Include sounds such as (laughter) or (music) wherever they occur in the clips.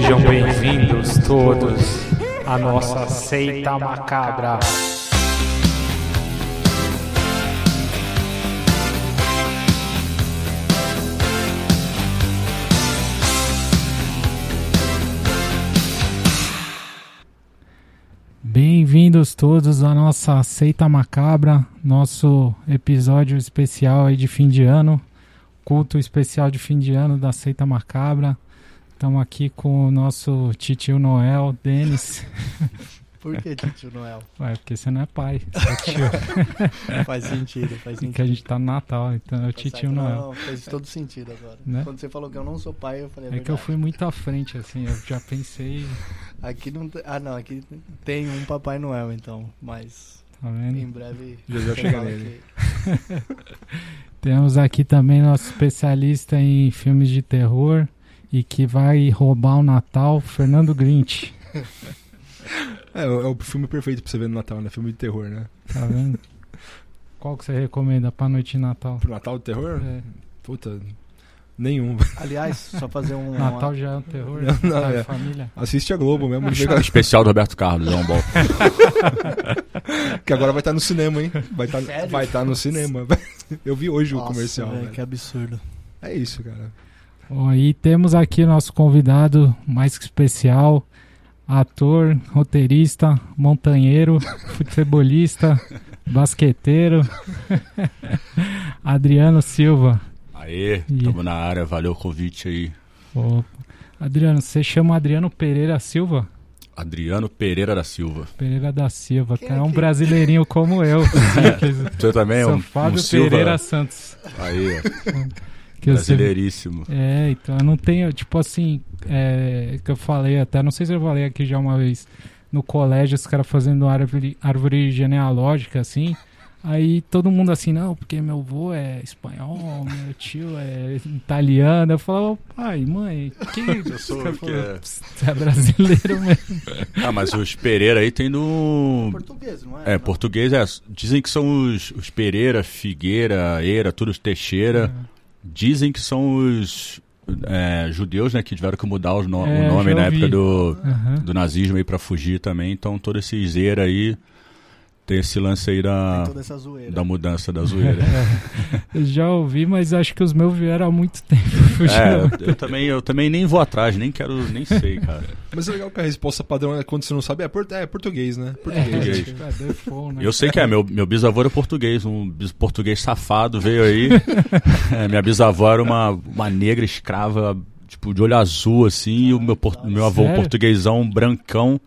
Sejam bem-vindos todos à nossa seita macabra. Bem-vindos todos à nossa seita macabra, nosso episódio especial aí de fim de ano, culto especial de fim de ano da seita macabra. Estamos aqui com o nosso titio Noel, Denis. (laughs) Por que tio Noel? Ué, porque você não é pai, você é tio. (laughs) Faz sentido, faz sentido. Porque a gente tá no Natal, então é o Tá titio certo. Noel. Não, faz todo sentido agora. Né? Quando você falou que eu não sou pai, eu falei. É que eu fui muito à frente, assim, eu já pensei, Aqui não tem. Ah, não, aqui tem um Papai Noel, então. Mas tá em vendo? breve. Já já chega nele. (laughs) Temos aqui também nosso especialista em filmes de terror e que vai roubar o Natal, Fernando Grinch. (laughs) É, é o filme perfeito pra você ver no Natal, né? Filme de terror, né? Tá vendo? Qual que você recomenda pra noite de Natal? Pro Natal de terror? É, Puta, nenhum. Aliás, só fazer um. Natal já é um terror, Não, não, Natal é. de família. Assiste a Globo mesmo, não chega- (laughs) Especial do Roberto Carlos, João Ball. (laughs) que agora vai estar no cinema, hein? Vai estar Sério? vai tá no cinema. Eu vi hoje o Nossa, comercial. velho, velho. que absurdo. É isso, cara. Bom, e temos aqui nosso convidado mais que especial, ator, roteirista, montanheiro, (laughs) futebolista, basqueteiro, (laughs) Adriano Silva. Aê, Ih. tamo na área, valeu o convite aí. Opa. Adriano, você chama Adriano Pereira Silva? Adriano Pereira da Silva. Pereira da Silva, que é é um que- brasileirinho como eu. (laughs) Você também é um, Fábio um Silva? Pereira Santos. Aí, ó, Que brasileiríssimo. É, então eu não tenho, tipo assim, é, que eu falei até, não sei se eu falei aqui já uma vez, no colégio, os caras fazendo árvore, árvore genealógica, assim. Aí todo mundo assim, não, porque meu avô é espanhol, meu tio é italiano. Eu falava, pai, mãe, que (laughs) Eu sou Os caras que é- "Pss, Você é brasileiro (laughs) mesmo. Ah, mas os Pereira aí tem no. Português, não é? É, Não. português é. Dizem que são os, os Pereira, Figueira, Eira, tudo os Teixeira. Dizem que são os é, judeus, né, que tiveram que mudar no- É, o nome na ouvi. época do, Aham. do nazismo aí pra fugir também. Então todos esses Eira aí tem esse lance aí da, da mudança da zoeira. (laughs) Já ouvi, mas acho que os meus vieram há muito tempo. (laughs) É, eu, eu também, eu também nem vou atrás, nem quero, nem sei, cara. Mas é legal que a resposta padrão é quando você não sabe. É, por- é português, né? É, Português. acho que é default, né? Eu sei que é, meu, meu bisavô era português, um bis- português safado veio aí. É, minha bisavó era uma, uma negra escrava, tipo, de olho azul, assim, e o meu, meu avô um Sério? portuguesão brancão,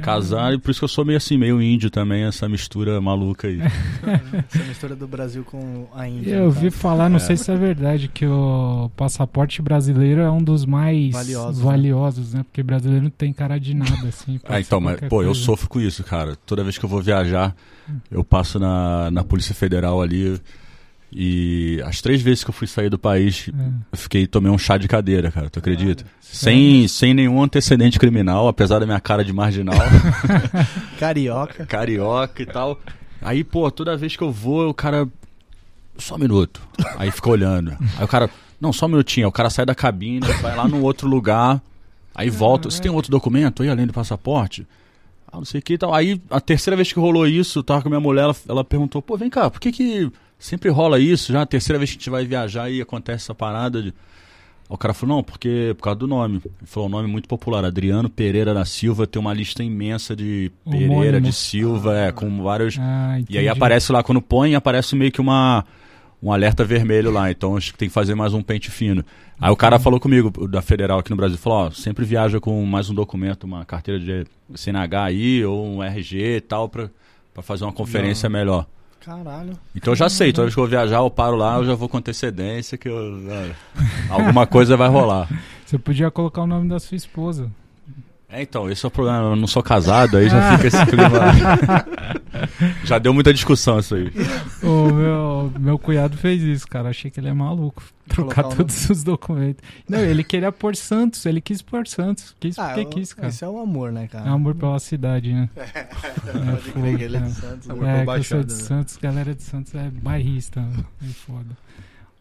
Cara, casado, e por isso que eu sou meio assim, meio índio também, essa mistura maluca aí. (laughs) Essa mistura do Brasil com a Índia. Eu ouvi caso. falar, não É. sei se é verdade, que o passaporte brasileiro é um dos mais Valiosos, né? valiosos, né? Porque brasileiro não tem cara de nada, assim. Ah, então, mas, pô, eu coisa. sofro com isso, cara. Toda vez que eu vou viajar, eu passo na, na Polícia Federal ali. E as três vezes que eu fui sair do país, É. eu fiquei, tomei um chá de cadeira, cara. Tu acredita? Caralho. Sem, sem nenhum antecedente criminal, apesar da minha cara de marginal, (laughs) Carioca. carioca e tal. Aí, pô, toda vez que eu vou, o cara. Só um minuto. Aí fica olhando. Aí o cara. Não, só um minutinho. Aí o cara sai da cabine, vai lá num outro lugar. Aí volta. Você tem outro documento aí, além do passaporte? Ah, não sei o que e tal. Aí, a terceira vez que rolou isso, eu tava com a minha mulher, ela, ela perguntou, pô, vem cá, por que que sempre rola isso? Já a terceira vez que a gente vai viajar e acontece essa parada de... O cara falou, não, porque por causa do nome. Ele falou, um nome muito popular, Adriano Pereira da Silva, tem uma lista imensa de Pereira, Homônimo. de Silva, é, com vários... Ah, E aí aparece lá, quando põe, aparece meio que uma, um alerta vermelho lá. Então acho que tem que fazer mais um pente fino. Aí o cara falou comigo, da Federal aqui no Brasil, falou, ó, sempre viaja com mais um documento, uma carteira de CNH aí, ou um RG e tal, pra, pra fazer uma conferência melhor. Caralho. Então eu já sei, toda vez que eu vou viajar, eu paro lá, eu já vou com antecedência, que eu, olha, alguma coisa vai rolar. (laughs) Você podia colocar o nome da sua esposa. É, então, esse é o problema. Eu não sou casado, aí já fica esse clima. (laughs) já deu muita discussão isso aí. O meu, meu cunhado fez isso, cara. Achei que ele é maluco. Trocar todos os documentos. Não, ele queria pôr Santos, ele quis pôr Santos. Quis Ah, porque eu- quis, cara. Isso é o amor, né, É cara? amor pela cidade, né? (laughs) Pode crer que ele é de É. Santos. Amor né? pela É, que eu sou de né? Santos, galera de Santos é bairrista. É foda.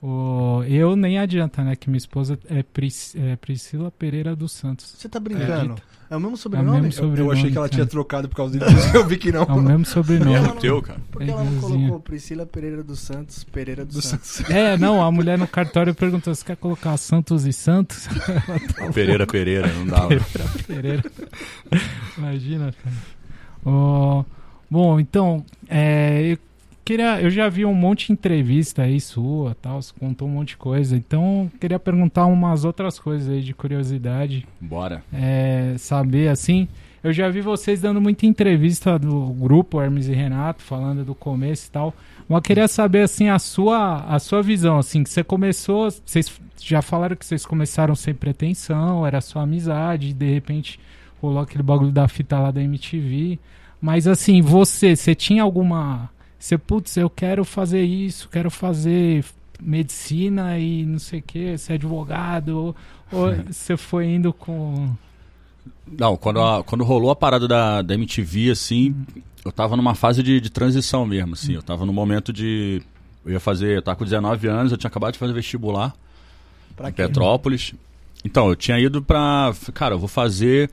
O, eu nem adianta, né? Que minha esposa é, Pris, é Priscila Pereira dos Santos. Você tá brincando? É, o mesmo É o sobrenome? mesmo Eu, eu sobrenome, achei que ela tinha trocado por causa disso. Eu vi que não. É o mesmo sobrenome. É não- teu, cara. Por que ela não colocou Priscila Pereira dos Santos, Pereira dos Do Santos? É, não, a mulher no cartório perguntou: você quer colocar Santos e Santos? (laughs) Pereira, Pereira, não dava. Pereira Pereira. Imagina, cara. Ó, bom, então, é, eu queria, eu já vi um monte de entrevista aí sua, tal, você contou um monte de coisa. Então, eu queria perguntar umas outras coisas aí de curiosidade, Bora. é, saber assim. Eu já vi vocês dando muita entrevista do grupo Hermes e Renato, falando do começo e tal. Mas eu queria saber assim a sua a sua visão, assim, que você começou, vocês já falaram que vocês começaram sem pretensão, era só amizade, e de repente rolou aquele bagulho da fita lá da MTV. Mas assim, você, você tinha alguma, você putz, eu quero fazer isso, quero fazer medicina e não sei o que, ser advogado, ou, você foi indo com Não, quando, a- quando rolou a parada da, da MTV, assim, eu tava numa fase de, de transição mesmo, assim. Eu tava no momento de. Eu ia fazer. Eu tava com 19 anos, eu tinha acabado de fazer vestibular Pra em quê? Petrópolis. Então, eu tinha ido pra. Cara, eu vou fazer.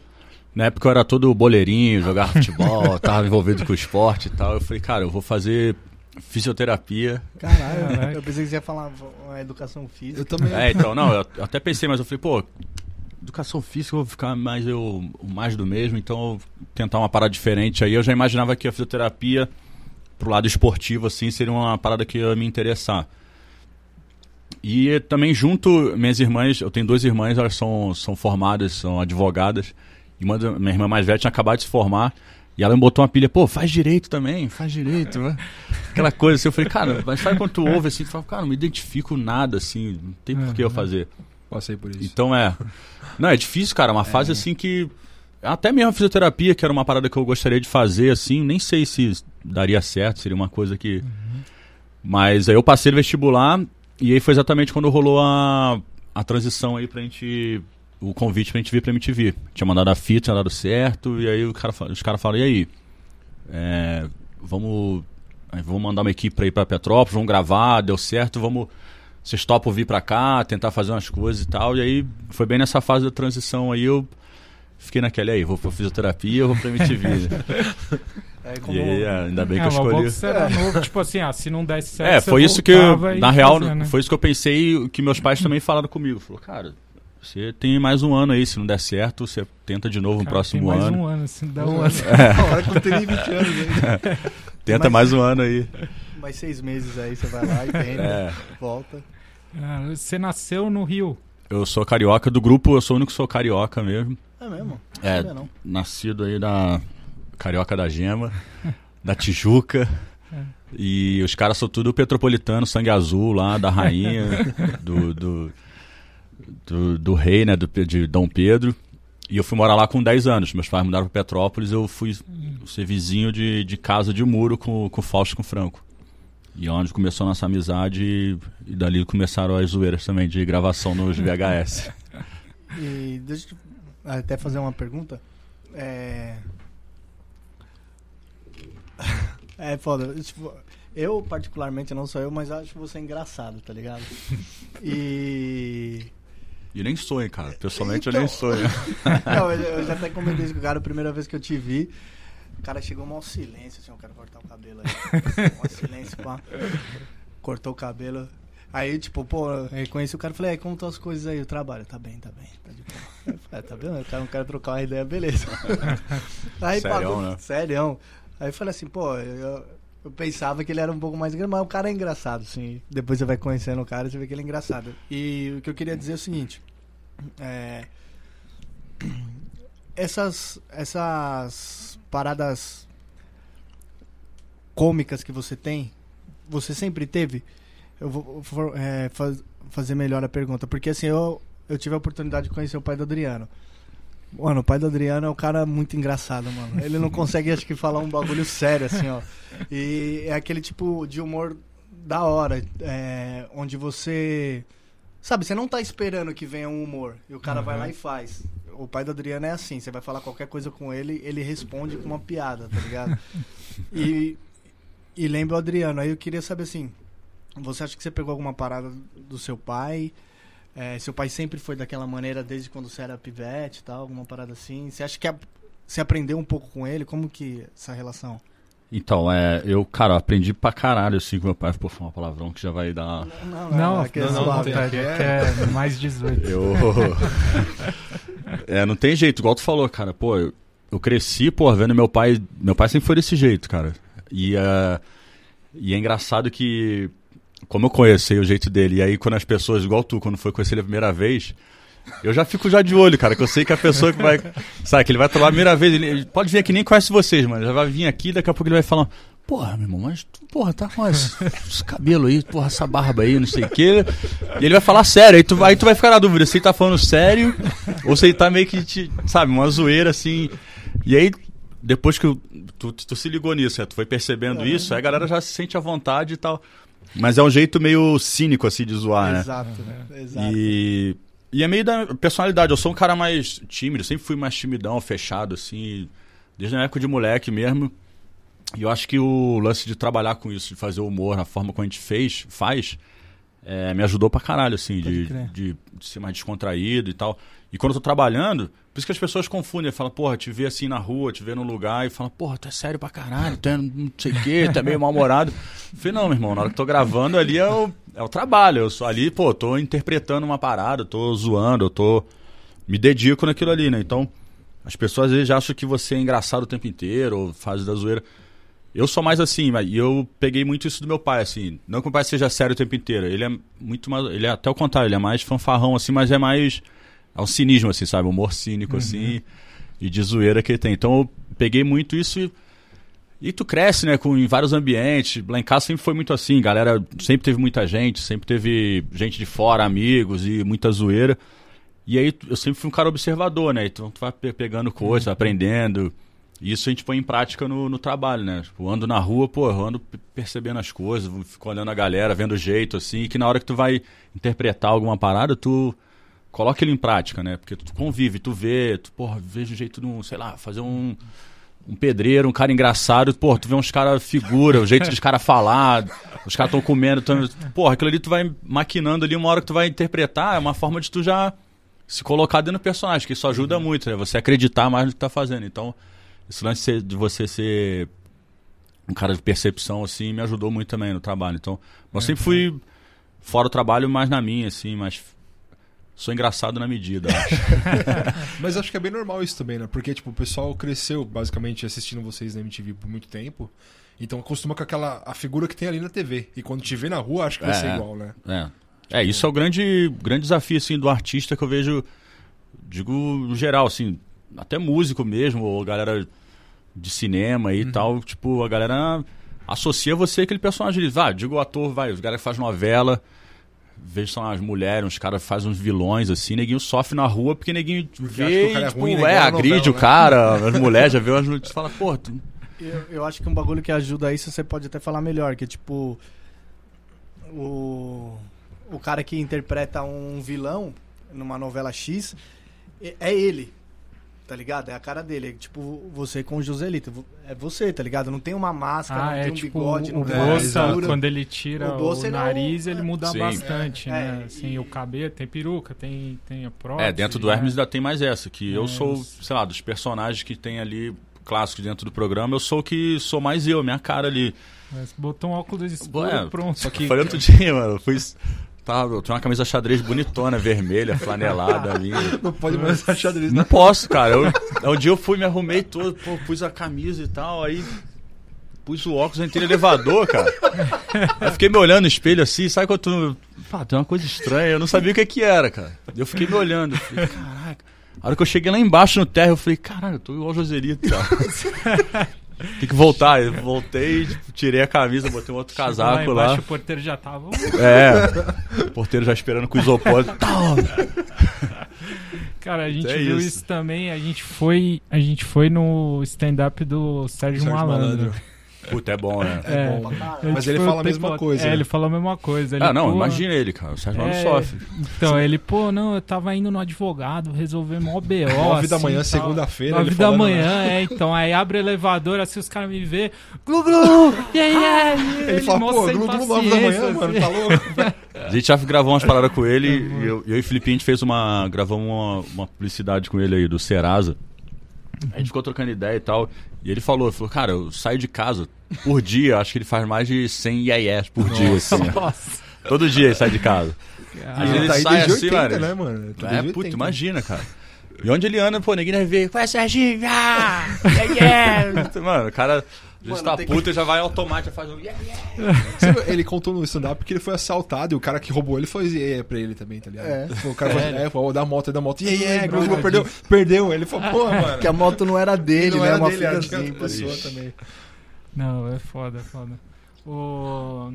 Na época eu era todo boleirinho, jogar futebol, (laughs) tava envolvido com o esporte e tal. Eu falei, cara, eu vou fazer fisioterapia. Caralho, (laughs) eu pensei que você ia falar uma educação física. Eu também. É, então, não, eu eu até pensei, mas eu falei, pô, educação física eu vou ficar mais eu mais do mesmo, então eu vou tentar uma parada diferente aí. Eu já imaginava que a fisioterapia pro lado esportivo assim seria uma parada que ia me interessar. E também junto minhas irmãs, eu tenho duas irmãs, elas são são formadas, são advogadas. E uma da- minha irmã mais velha tinha acabado de se formar. E ela me botou uma pilha, pô, faz direito também, faz direito. (laughs) Aquela coisa assim, eu falei, cara, mas sabe quando tu ouve assim, tu fala, cara, não me identifico nada, assim, não tem por que eu Uhum. fazer. Passei por isso. Então é. Não, é difícil, cara. Uma fase assim que. Até mesmo a fisioterapia, que era uma parada que eu gostaria de fazer, assim, nem sei se daria certo, seria uma coisa que. Mas aí eu passei no vestibular e aí foi exatamente quando rolou a, a transição aí pra gente. O convite pra gente vir pra MTV. Tinha mandado a fita, tinha dado certo, e aí o cara, os caras falaram, e aí? É, vamos. Vamos mandar uma equipe pra ir pra Petrópolis, vamos gravar, deu certo, vamos. Vocês topam vir pra cá, tentar fazer umas coisas e tal. E aí foi bem nessa fase da transição aí eu fiquei naquela aí, vou pra fisioterapia, eu vou pra MTV. (laughs) É como... e aí, é, ainda bem é, que eu bom escolhi. você era novo, tipo assim, ah, se não desse certo. É, você foi isso que, eu- na real, fazia, né? foi isso que eu pensei, que meus pais também falaram comigo. Falou, cara, você tem mais um ano aí, se não der certo, você tenta de novo no próximo tem mais ano. um ano, se dá um (laughs) ano. Agora que eu tenho 20 anos ainda. (laughs) Tenta Mas- mais um ano aí. Mais seis meses aí, você vai lá e tenta, É. volta. Ah, você nasceu no Rio. Eu sou carioca do grupo, eu sou o único que sou carioca mesmo. É mesmo? É, não. nascido aí da Carioca da Gema, (laughs) da Tijuca. E os caras são tudo petropolitano, sangue azul lá, da rainha, do, do, do, do rei, né, do, de Dom Pedro. E eu fui morar lá com 10 anos. Meus pais mudaram para Petrópolis, eu fui ser vizinho de, de casa de muro com, com o Fausto e com o Franco. E é onde começou a nossa amizade e, e dali começaram as zoeiras também de gravação nos VHS. (laughs) E deixa eu até fazer uma pergunta. É. É foda. Tipo, eu, particularmente, não sou eu, mas acho você engraçado, tá ligado? E. E nem sonho, cara. Pessoalmente eu Então. nem sonho. (laughs) Não, eu, eu já até comentei isso com o cara a primeira vez que eu te vi. O cara chegou mal silêncio, assim, eu quero cortar o cabelo aí. Mó silêncio, pá. Cortou o cabelo. Aí, tipo, pô, eu reconheci o cara e falei, aí, como estão as coisas aí? O trabalho? Tá bem, tá bem. Tá de boa. Eu falei, ah, tá vendo? O cara não quer trocar uma ideia, beleza. (laughs) Aí, pagou, né? Serião. Aí eu falei assim, pô, eu, eu pensava que ele era um pouco mais engraçado, mas o cara é engraçado, sim. Depois você vai conhecendo o cara e você vê que ele é engraçado. E o que eu queria dizer é o seguinte. É, (clears throat) essas, essas paradas cômicas que você tem, você sempre teve? Eu vou é, faz- fazer melhor a pergunta, porque assim, eu, eu tive a oportunidade de conhecer o pai do Adriano. Mano, o pai do Adriano é um cara muito engraçado, mano. Ele não consegue, acho que, falar um bagulho sério, assim, ó. E é aquele tipo de humor da hora, é, onde você. Sabe, você não tá esperando que venha um humor. E o cara vai Uhum. lá e faz. O pai do Adriano é assim, você vai falar qualquer coisa com ele, ele responde com uma piada, tá ligado? e, e lembra o Adriano, aí eu queria saber assim. Você acha que você pegou alguma parada do seu pai? É, seu pai sempre foi daquela maneira desde quando você era pivete e tal, alguma parada assim? Você acha que a- você aprendeu um pouco com ele? Como que é essa relação? Então, é, eu, cara, aprendi pra caralho assim com meu pai. Pô, foi uma palavrão que já vai dar. Não, Não, é que é não, não, não tem. que é mais 18. Eu. (laughs) é, não tem jeito, igual tu falou, cara. Pô, eu, eu cresci, pô, vendo meu pai. Meu pai sempre foi desse jeito, cara. E, é, e é engraçado que. Como eu conheci o jeito dele, e aí quando as pessoas, igual tu, quando foi conhecer ele a primeira vez, eu já fico já de olho, cara, que eu sei que a pessoa que vai. Sabe, que ele vai tomar a primeira vez, ele, pode vir aqui nem conhece vocês, mano. Já vai vir aqui, daqui a pouco ele vai falar. Porra, meu irmão, mas porra, tá com esse, esse cabelo aí, porra, essa barba aí, não sei o quê. E ele vai falar sério, aí tu, aí tu vai ficar na dúvida se ele tá falando sério ou se ele tá meio que, te, sabe, uma zoeira assim. E aí, depois que eu- tu, tu se ligou nisso, né, tu foi percebendo isso, aí a galera já se sente à vontade e tal. Mas é um jeito meio cínico, assim, de zoar, né? Exato, exato. E, e é meio da personalidade. Eu sou um cara mais tímido, sempre fui mais timidão, fechado, assim, desde a época de moleque mesmo. E eu acho que o lance de trabalhar com isso, de fazer humor na forma como a gente fez, faz, é, me ajudou pra caralho, assim, de, de, de ser mais descontraído e tal. E quando eu tô trabalhando, por isso que as pessoas confundem, falam, porra, te vê assim na rua, te vê num lugar e falam, porra, tu é sério pra caralho, tu é não sei o quê, tu é meio mal-humorado. Eu falei, não, meu irmão, na hora que tô gravando ali é o, é o trabalho. Eu sou ali, pô, tô interpretando uma parada, eu tô zoando, eu tô. Me dedico naquilo ali, né? Então, as pessoas às vezes acham que você é engraçado o tempo inteiro, ou faz da zoeira. Eu sou mais assim, e eu peguei muito isso do meu pai, assim. Não que meu pai seja sério o tempo inteiro. Ele é muito mais. Ele é até o contrário, ele é mais fanfarrão, assim, mas é mais. É um cinismo, assim, sabe? Humor cínico, assim, e de zoeira que ele tem. Então eu peguei muito isso e. E tu cresce, né, com, em vários ambientes. Lá em casa sempre foi muito assim, galera. Sempre teve muita gente, sempre teve gente de fora, amigos e muita zoeira. E aí eu sempre fui um cara observador, né? Então tu vai pe- pegando coisas, aprendendo. Isso a gente põe em prática no, no trabalho, né? Tipo, ando na rua, pô, ando pe- percebendo as coisas, fico olhando a galera, vendo o jeito, assim, e que na hora que tu vai interpretar alguma parada, tu coloca ele em prática, né? Porque tu convive, tu vê, tu, porra, vejo o jeito de um, sei lá, fazer um, um pedreiro, um cara engraçado, porra, tu vê uns caras figura, o jeito dos caras falar, os caras estão comendo, tão, porra, aquilo ali tu vai maquinando ali, uma hora que tu vai interpretar, é uma forma de tu já se colocar dentro do personagem, que isso ajuda muito, né? Você acreditar mais no que tá fazendo. Então, esse lance de ser- você ser um cara de percepção, assim, me ajudou muito também no trabalho. Então, eu sempre fui fora do trabalho, mais na minha, assim, mas sou engraçado na medida. acho. (laughs) Mas acho que é bem normal isso também, né? Porque, tipo, o pessoal cresceu basicamente assistindo vocês na MTV por muito tempo. Então acostuma com aquela a figura que tem ali na TV. E quando te vê na rua, acho que vai É, ser é. igual, né? É. É, isso é o grande, grande desafio, assim, do artista que eu vejo, digo, no geral, assim, até músico mesmo, ou galera de cinema e tal, tipo, a galera associa você àquele personagem ali. Vai, digo o ator, vai, os caras que faz novela, vejo, são as mulheres, uns caras fazem uns vilões, assim, neguinho sofre na rua porque neguinho Porque vê o cara e, é tipo, ruim, né? é, agride novela, o né? cara, (laughs) as mulheres já vê as notícias e fala, pô, tu... Eu, eu acho que um bagulho que ajuda isso você pode até falar melhor, que é tipo. O, o cara que interpreta um vilão numa novela X é, é ele. Tá ligado? É a cara dele. É tipo você com o Joselito. É você, tá ligado? Não tem uma máscara, Ah, não é tem um tipo bigode, o não tem uma Bolsa, quando ele tira O o, ele é um- nariz, ele muda Sim. bastante, É, né? é, Assim, e- o cabelo, tem peruca, tem, tem a prótese. É, dentro do né? Hermes ainda tem mais essa, que eu sou, sei lá, dos personagens que tem ali clássicos dentro do programa, eu sou o que sou mais eu, minha cara ali. Mas botou um óculos escuro, É, pronto. Só que (laughs) Falei outro dia, mano, fui. Eu tinha uma camisa xadrez bonitona, vermelha, flanelada (laughs) ali. não pode mais achar deles, Não né? posso, cara. Eu, um dia eu fui, me arrumei todo, pô, pus a camisa e tal, aí pus o óculos, entrei no elevador, cara. Aí fiquei me olhando no espelho assim, sabe quando tu. Pá, tem uma coisa estranha, eu não sabia o que que era, cara. Eu fiquei me olhando, eu falei, caraca. A hora que eu cheguei lá embaixo no térreo, eu falei, caralho, eu tô igual o Joselito, cara. (laughs) Tem que voltar. Eu voltei, tipo, tirei a camisa, botei um outro casaco lá. lá. embaixo, O porteiro já tava. É. O porteiro já esperando com o isopor. (laughs) Cara, a gente É viu isso. isso. também. A gente foi, a gente foi no stand-up do Sérgio, Sérgio Malandro. Malandro. Puta, é bom, né? É, bom. eu, Mas ele fala a tem mesma foto- coisa, É, né? ele fala a mesma coisa. Ele, Ah, não, pô, imagina ele, cara. O Sérgio Malandro É, sofre. Então, ele, pô, não, eu tava indo no advogado resolver mó BO. (laughs) Nove da assim, manhã, segunda-feira, Nove ele da falando, manhã, é, então. Aí abre o elevador, assim, os caras me vê. Glu, glu, e aí, é, (laughs) Ele fala, mó pô, Glu Glu 9 da manhã, paciência, mano, assim. tá louco? A gente já gravou umas paradas com ele (laughs) e eu, eu e o Felipe, a gente fez uma. gravamos uma, uma publicidade com ele aí do Serasa. A gente ficou trocando ideia e tal. E ele falou, falou, cara, eu saio de casa por dia, acho que ele faz mais de 100 iaiés por dia, assim. ó. Nossa. Todo dia ele sai de casa. Ah, Ele tá sai assim, 80, mano. né, mano? Tá É, 80. imagina, cara. E onde ele anda, pô, ninguém vai ver. (laughs) É, Serginho? Ah, yeah, yeah. Mano, o cara já Mano, está tem puto e já vai automático, já faz um yeah, yeah. Ele contou no stand-up que ele foi assaltado e o cara que roubou ele foi é, pra ele também, tá ligado? É. O cara falou, é, falou, da moto, da moto. Aí, lembrava Glu Glu perdeu, perdeu. Ele falou, pô, mano. Que a moto não era dele, não né? era Uma dele, era simples. pessoa também. Não, é foda, é foda. O...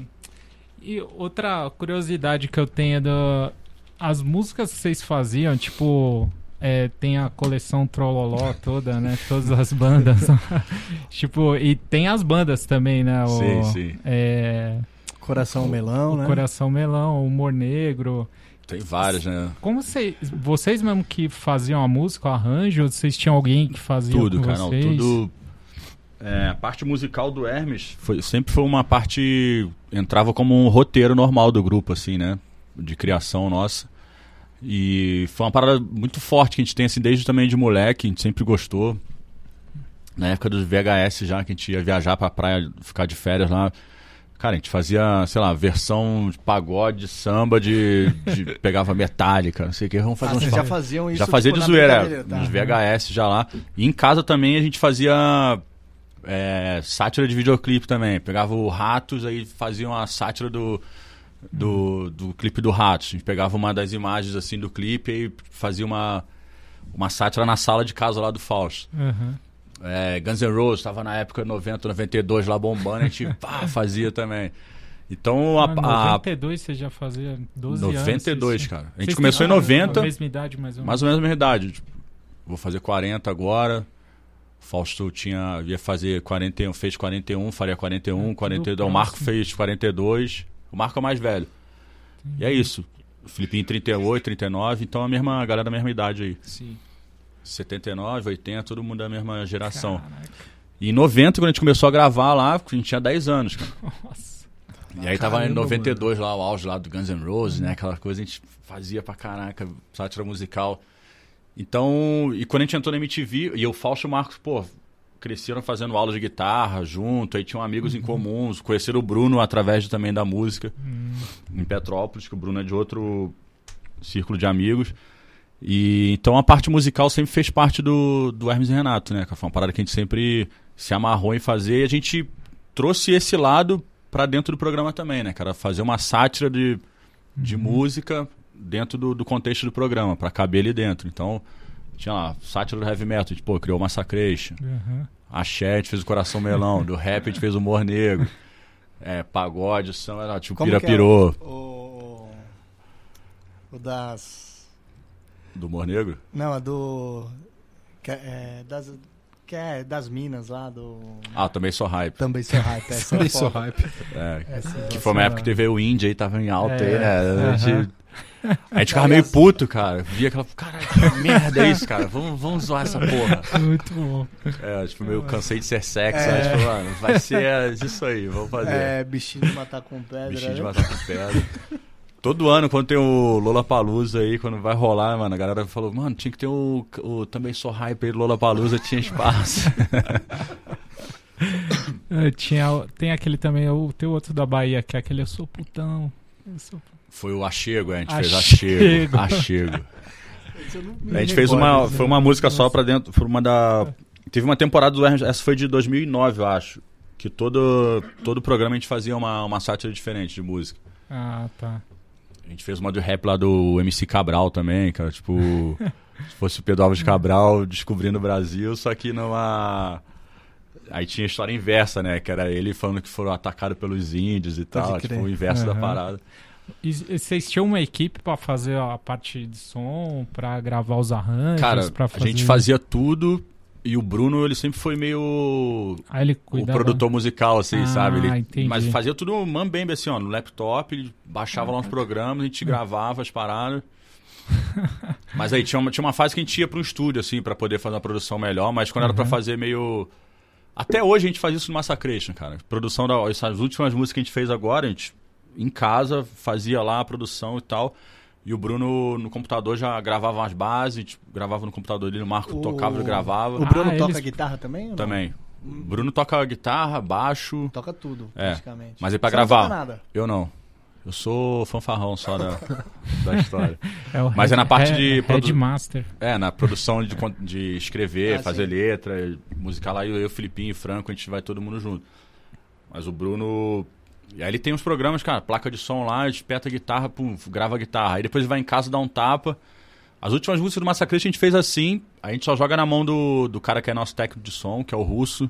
E outra curiosidade que eu tenho é do... As músicas que vocês faziam, tipo... é, tem a coleção Trololó toda, né? Todas as bandas. (laughs) tipo, e tem as bandas também, né? O, Sim, sim. É, Coração melão, o né? Coração Melão, o Humor Negro. Tem várias, né? Como vocês... Vocês mesmo que faziam a música, o arranjo? ou Vocês tinham alguém que fazia Tudo, com cara. não, vocês? tudo. É, a parte musical do Hermes foi, sempre foi uma parte. entrava como um roteiro normal do grupo, assim, né? De criação nossa. E foi uma parada muito forte que a gente tem, assim, desde também de moleque, a gente sempre gostou. Na época dos VHS já, que a gente ia viajar pra praia, ficar de férias lá. Cara, a gente fazia, sei lá, versão de pagode, samba, de. de (laughs) pegava metálica, não sei o que. Vamos fazer Ah, uns vocês pa- já faziam isso já fazia tipo, de zoeira, tá? nos VHS já lá. E em casa também a gente fazia é, sátira de videoclipe também. Pegava o Ratos, aí fazia uma sátira do, do, do clipe do Ratos. A gente pegava uma das imagens assim do clipe e fazia uma, uma sátira na sala de casa lá do Fausto. Aham. É, Guns N' Roses estava na época 90, 92 lá bombando, a gente (laughs) pá, fazia também. Então a, Ah, a 92 você já fazia 12 anos. 92, vocês- cara. A vocês gente começou em têm a- 90. A mesma idade, mais ou menos. Mais ou menos a mesma idade. Tipo, vou fazer 40 agora. Fausto tinha, ia fazer 41, fez 41, faria 41, É, 42. tudo O Marco fez 42. O Marco é o mais velho. E é isso. O Filipinho 38, 39, então a mesma a galera da mesma idade aí. Sim. 79, 80, todo mundo da mesma geração. Caraca, E em 90, quando a gente começou a gravar lá, a gente tinha 10 anos, cara. (laughs) nossa. E aí tava em Caramba, 92 lá, o auge lá do Guns N' Roses, né? Aquela coisa a gente fazia pra caraca, sátira musical. Então, e quando a gente entrou na MTV, e o Fausto Marcos, pô, cresceram fazendo aula de guitarra junto, aí tinham amigos em comuns, conheceram o Bruno através também da música, em Petrópolis, que o Bruno é de outro círculo de amigos. E então a parte musical sempre fez parte do, do Hermes e Renato, né? Que foi uma parada que a gente sempre se amarrou em fazer e a gente trouxe esse lado pra dentro do programa também, né, cara? Fazer uma sátira de, de música dentro do, do contexto do programa, pra caber ali dentro. Então, tinha lá, sátira do heavy metal, a gente, pô, criou Massacration. Axé, a gente fez o Coração Melão. Do rap, a gente fez o Humor Negro. É, pagode, samba, tipo, Como Pira que é Pirou. O, o das. Do Humor Negro? Não, é do. Que é, das, que é das minas lá do. Ah, também sou hype. Também sou hype. Essa (laughs) Também é sou hype. É, Essa é- que foi uma época que teve o Indie aí, tava em alta É, aí, né? A gente, aham. a gente ficava meio puto, cara. Via aquela, caralho, que merda é isso, cara? Vamos, vamos zoar essa porra. Muito bom. É, tipo, meio cansei de ser sexo, É. né? Tipo, mano, vai ser isso aí, vamos fazer. É, bichinho de matar com pedra. Bichinho de né? matar com pedra. Todo ano, quando tem o Lola Palusa aí, quando vai rolar, mano, a galera falou, mano, tinha que ter o, o também sou hype aí do Lola Palusa, tinha espaço. (laughs) É, tinha, tem aquele também, o teu outro da Bahia, que é aquele Eu Sou Putão. Eu sou. Foi o Achego, a gente fez Achego. Achego. Achego. Me A gente fez uma, foi uma música só pra dentro, foi uma da... Teve uma temporada do essa foi de 2009, eu acho, que todo, todo programa a gente fazia uma, uma sátira diferente de música. Ah, tá. A gente fez uma do rap lá do MC Cabral também, cara. Tipo, (laughs) se fosse o Pedro Alves Cabral descobrindo o Brasil, só que numa. Aí tinha a história inversa, né? Que era ele falando que foram atacados pelos índios e tal. Tipo, o inverso da Aham. parada. E e vocês tinham uma equipe pra fazer a parte de som, pra gravar os arranjos? Cara, pra a fazer... gente fazia tudo E o Bruno, ele sempre foi meio Aí ele o cuidava. produtor musical, assim, Ah, sabe? Ele, entendi. mas fazia tudo mambembe, assim, ó, no laptop, ele baixava lá uns programas, a gente gravava as paradas. (laughs) mas aí tinha uma, tinha uma fase que a gente ia para um estúdio, assim, pra poder fazer uma produção melhor, mas quando era pra Uhum. fazer meio. Até hoje a gente faz isso no Massacration, cara. Produção da. Essas últimas músicas que a gente fez agora, a gente em casa fazia lá a produção e tal. E o Bruno no computador já gravava umas bases, tipo, gravava no computador dele, o Marco O- tocava e gravava. O Bruno Ah, toca eles- guitarra também? ou não? Também. O Bruno toca guitarra, baixo. Toca tudo, É, praticamente. mas é pra Você não gravar. toca nada. Eu não. Eu sou fanfarrão só da, (laughs) da história. É o Mas é na parte de produ- Headmaster. É, na produção de, de escrever, Ah, fazer sim. letra, musicar lá, eu, eu, Filipinho e Franco, a gente vai todo mundo junto. Mas o Bruno. E aí ele tem uns programas, cara, placa de som lá, espeta a guitarra, pum, grava a guitarra. Aí depois vai em casa, dá um tapa. As últimas músicas do Massacrante a gente fez assim, a gente só joga na mão do, do cara que é nosso técnico de som, que é o Russo.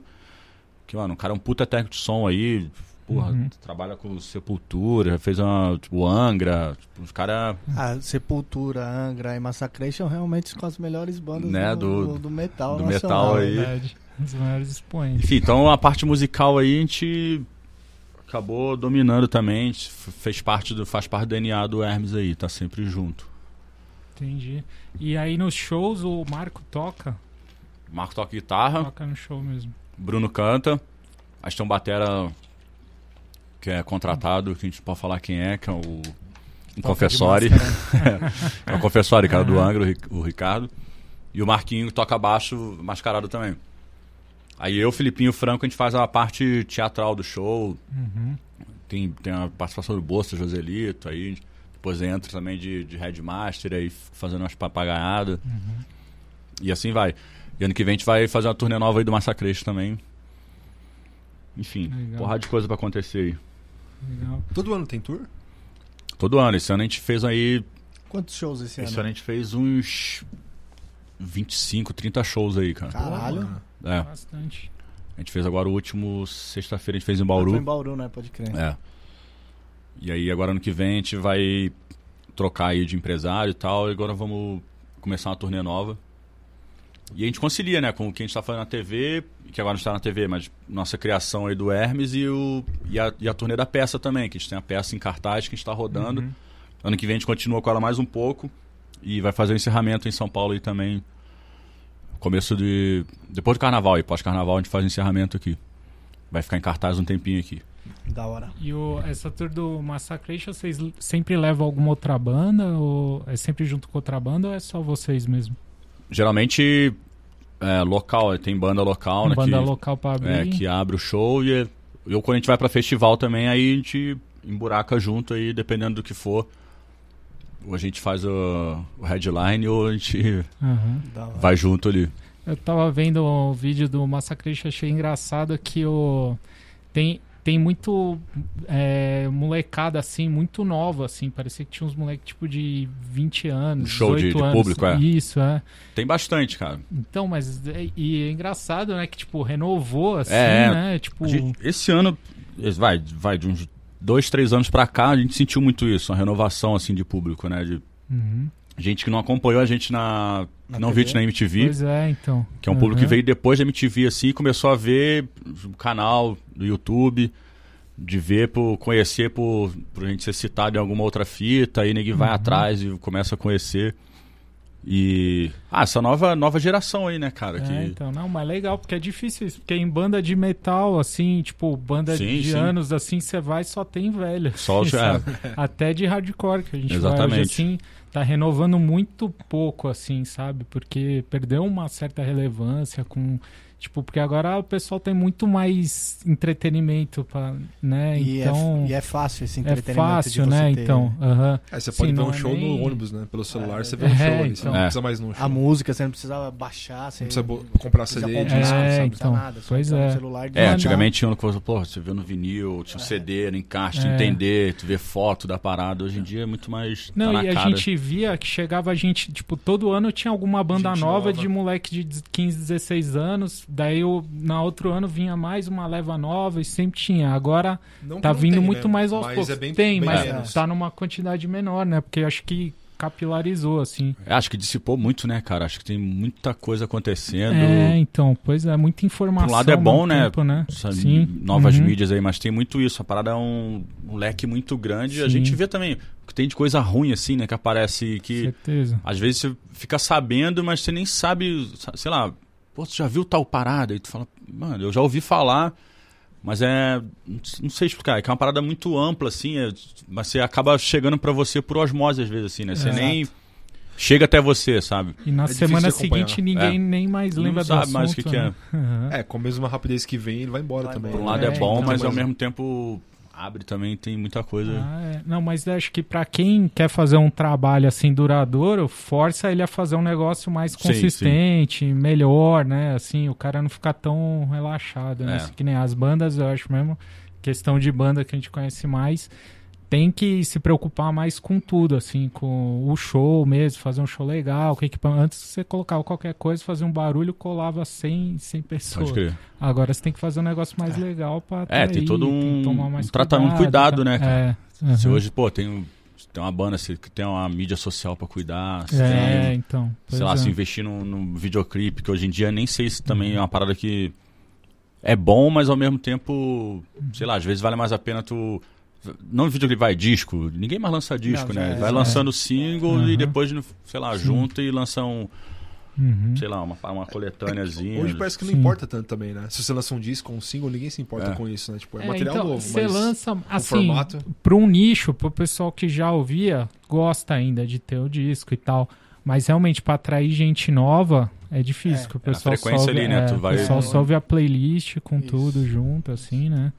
Que, mano, o cara é um puta técnico de som aí. Porra, Uhum. trabalha com Sepultura, fez uma, tipo, Angra. Tipo, os caras. Ah, Sepultura, Angra e Massacration realmente são as melhores bandas Né, do, do- do, do metal do nacional. metal aí. Verdade. Os maiores expoentes. Enfim, então a parte musical aí a gente acabou dominando também, fez parte do, faz parte do DNA do Hermes aí, tá sempre junto. Entendi. E aí nos shows o Marco toca? Marco toca guitarra, Toca no show mesmo. Bruno canta, a gente tem um batera que é contratado, que a gente pode falar quem é, que é o um confessori, máscara. (laughs) é o confessori, cara do. Angra, o Ri- o Ricardo, e o Marquinho toca baixo mascarado também. Aí eu, Filipinho e o Franco, a gente faz a parte teatral do show, Uhum. tem, tem a participação do Bolsa, Joselito, aí depois entra também de, de Headmaster, aí fazendo umas papagaiadas. Uhum. E assim vai. E ano que vem a gente vai fazer uma turnê nova aí do Massacration também. Enfim, Legal. porrada de coisa pra acontecer aí. Legal. Todo ano tem tour? Todo ano. Esse ano a gente fez aí. Quantos shows esse, Esse ano? ano a gente fez uns 25, 30 shows aí, cara. Caralho. Pô. É. Bastante. A gente fez agora o último sexta-feira, a gente fez em Ah, Foi em Bauru. Bauru, né? Pode crer. É. E aí agora ano que vem a gente vai trocar aí de empresário e tal, e agora vamos começar uma turnê nova. E a gente concilia, né, com o que a gente tá fazendo na TV, que agora não está na TV, mas nossa criação aí do Hermes e, o, e, a, e a turnê da peça também, que a gente tem a peça em cartaz que a gente tá rodando. Uhum. Ano que vem a gente continua com ela mais um pouco e vai fazer o encerramento em São Paulo aí também. Começo de. Depois do carnaval e pós-carnaval a gente faz o encerramento aqui. Vai ficar em cartaz um tempinho aqui. Da hora. E o, essa tour do Massacration, vocês sempre levam alguma outra banda? Ou é sempre junto com outra banda ou é só vocês mesmo? Geralmente é, local, tem banda local, né? banda que, local pra abrir? é, que abre o show e é- eu quando a gente vai pra festival também, aí a gente emburaca junto aí, dependendo do que for. Ou a gente faz o, o headline ou a gente hora. vai junto ali. Eu tava vendo o vídeo do Massacration, achei engraçado que o tem tem muito é, molecada assim, muito nova assim, parecia que tinha uns moleques tipo de 20 anos, Show de- 18 de anos. público, é. Isso, é. Tem bastante, cara. Então, mas é, e é engraçado, né, que tipo renovou assim, É, né? Tipo, gente- esse ano, vai, vai de uns dois, três anos pra cá, a gente sentiu muito isso, uma renovação assim de público, né? De Uhum. gente que não acompanhou a gente na, Na não TV? viu a gente na MTV. Pois é, então. Que é um público que Aham. veio depois da MTV, assim, e começou a ver o canal do YouTube, de ver, por conhecer, por, por a gente ser citado em alguma outra fita, aí ninguém vai Uhum. atrás e começa a conhecer. E. Ah, essa nova, nova geração aí, né, cara? É, que... então, não, mas legal, porque é difícil isso, porque em banda de metal, assim, tipo, banda Sim, de sim. anos, assim, você vai só tem velho. Só (laughs) sabe? (laughs) Até de hardcore que a gente vai Exatamente. hoje, assim, tá renovando muito pouco, assim, sabe? Porque perdeu uma certa relevância com... Tipo, porque agora o pessoal tem muito mais entretenimento, pra, né? E, então, é, e é fácil esse é entretenimento fácil, de você né? ter Então, aham. Aí você Sim, pode ver não um é show nem- no ônibus, né? Pelo celular É, você vê um é, show ali. Você então. não É. precisa mais num show. A música, você não precisava baixar, você Não precisa comprar CD, comprar, É, você não precisa então, nada, só pois é. celular É, antigamente tinha uma coisa, pô, você vê no vinil, tinha um CD, no encaixe, É. entender, tu vê foto da parada. Hoje em dia é muito mais. tá Não, na e a cara. gente via que chegava a gente, tipo, todo ano tinha alguma banda nova. de moleque de 15, 16 anos. Daí eu, na outro ano vinha mais uma leva nova e sempre tinha. Agora Não tá não vindo tem, muito né? mais aos Mas poucos. é bem, tem, bem mas menos. tá numa quantidade menor, né? Porque eu acho que capilarizou, assim. Acho que dissipou muito, né, cara? Acho que tem muita coisa acontecendo. É, então, pois é, muita informação. Por um lado é bom, né? tempo, né? Sim. novas Uhum. mídias aí, mas tem muito isso. A parada é um, um leque muito grande. A Sim. gente vê também que tem de coisa ruim, assim, né? Que aparece que. Certeza. Às vezes você fica sabendo, mas você nem sabe, sei lá, pô, você já viu tal parada? E tu fala, mano, eu já ouvi falar, mas é. Não sei explicar, é que é uma parada muito ampla, assim, é- mas você acaba chegando pra você por osmose, às vezes, assim, né? Você Exato. nem chega até você, sabe? E na É semana seguinte ninguém É. nem mais Não lembra do sabe assunto. mais o que que né? (laughs) Aham. É, com a mesma rapidez que vem, ele vai embora Vai também. Por um lado é, É, bom, então, mas ao mas- mesmo tempo abre também, tem muita coisa. Ah, é. Não, mas acho que pra quem quer fazer um trabalho assim duradouro, força ele a fazer um negócio mais Sim, consistente, melhor, né? Assim, o cara não ficar tão relaxado, né? É. Assim, que nem as bandas, eu acho mesmo, questão de banda que a gente conhece mais, tem que se preocupar mais com tudo, assim, com o show mesmo, fazer um show legal, equipamento. Antes você colocava qualquer coisa, fazia um barulho, colava 100, 100 pessoas. Pode crer. Agora você tem que fazer um negócio mais legal pra É, tem todo que um- tomar mais um tratamento, cuidado, tá? né, cara? É. Se aham. hoje, pô, tem, um- tem uma banda que tem uma mídia social pra cuidar, se É, tem, então. sei lá, é. se investir num, num videoclipe, que hoje em dia nem sei se também é uma parada que é bom, mas ao mesmo tempo, sei lá, às vezes vale mais a pena tu. Não videoclipe, vai, disco. Ninguém mais lança disco, Não, né? é, vai é. lançando single Aham. e depois, sei lá, Sim. junta e lança um, Uhum. sei lá, uma, uma coletâneazinha. Hoje parece que não Sim. importa tanto também, né? Se você lança um disco ou um single, ninguém se importa É. com isso, né? Tipo, é, É, material então, novo, Você mas lança, o assim, formato... para um nicho, pro pessoal que já ouvia, gosta ainda de ter o disco e tal. Mas realmente, para atrair gente nova, é difícil. É, que o é pessoal frequência só ouve, ali, né? é, Tu vai- O pessoal só ouve a playlist com Isso. tudo junto, assim, né?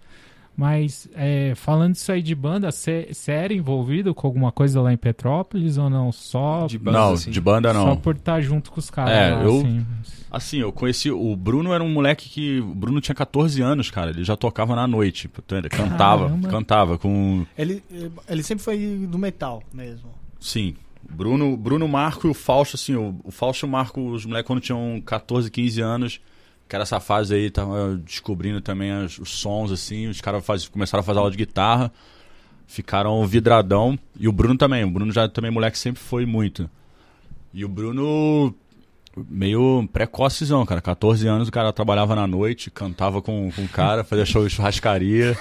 Mas, é, falando isso aí de banda, você era envolvido com alguma coisa lá em Petrópolis ou não? Só, De banda, Não, assim. de banda só não. por estar junto com os caras É, lá, eu- assim. Assim, eu conheci. O Bruno era um moleque que. O Bruno tinha 14 anos, cara. Ele já tocava na noite. ele Cantava, Caramba. cantava com. Ele, ele sempre foi do metal mesmo. Sim. Bruno, Bruno Marco e o Fausto, assim, o, o Fausto e o Marco, os moleques quando tinham 14, 15 anos, que era essa fase aí, tava descobrindo também as- os sons, assim, os caras faz- começaram a fazer aula de guitarra, ficaram vidradão, e o Bruno também, o Bruno já também, moleque, sempre foi muito. E o Bruno, meio precocezão, cara, 14 anos, o cara trabalhava na noite, cantava com, com o cara, fazia show de churrascaria,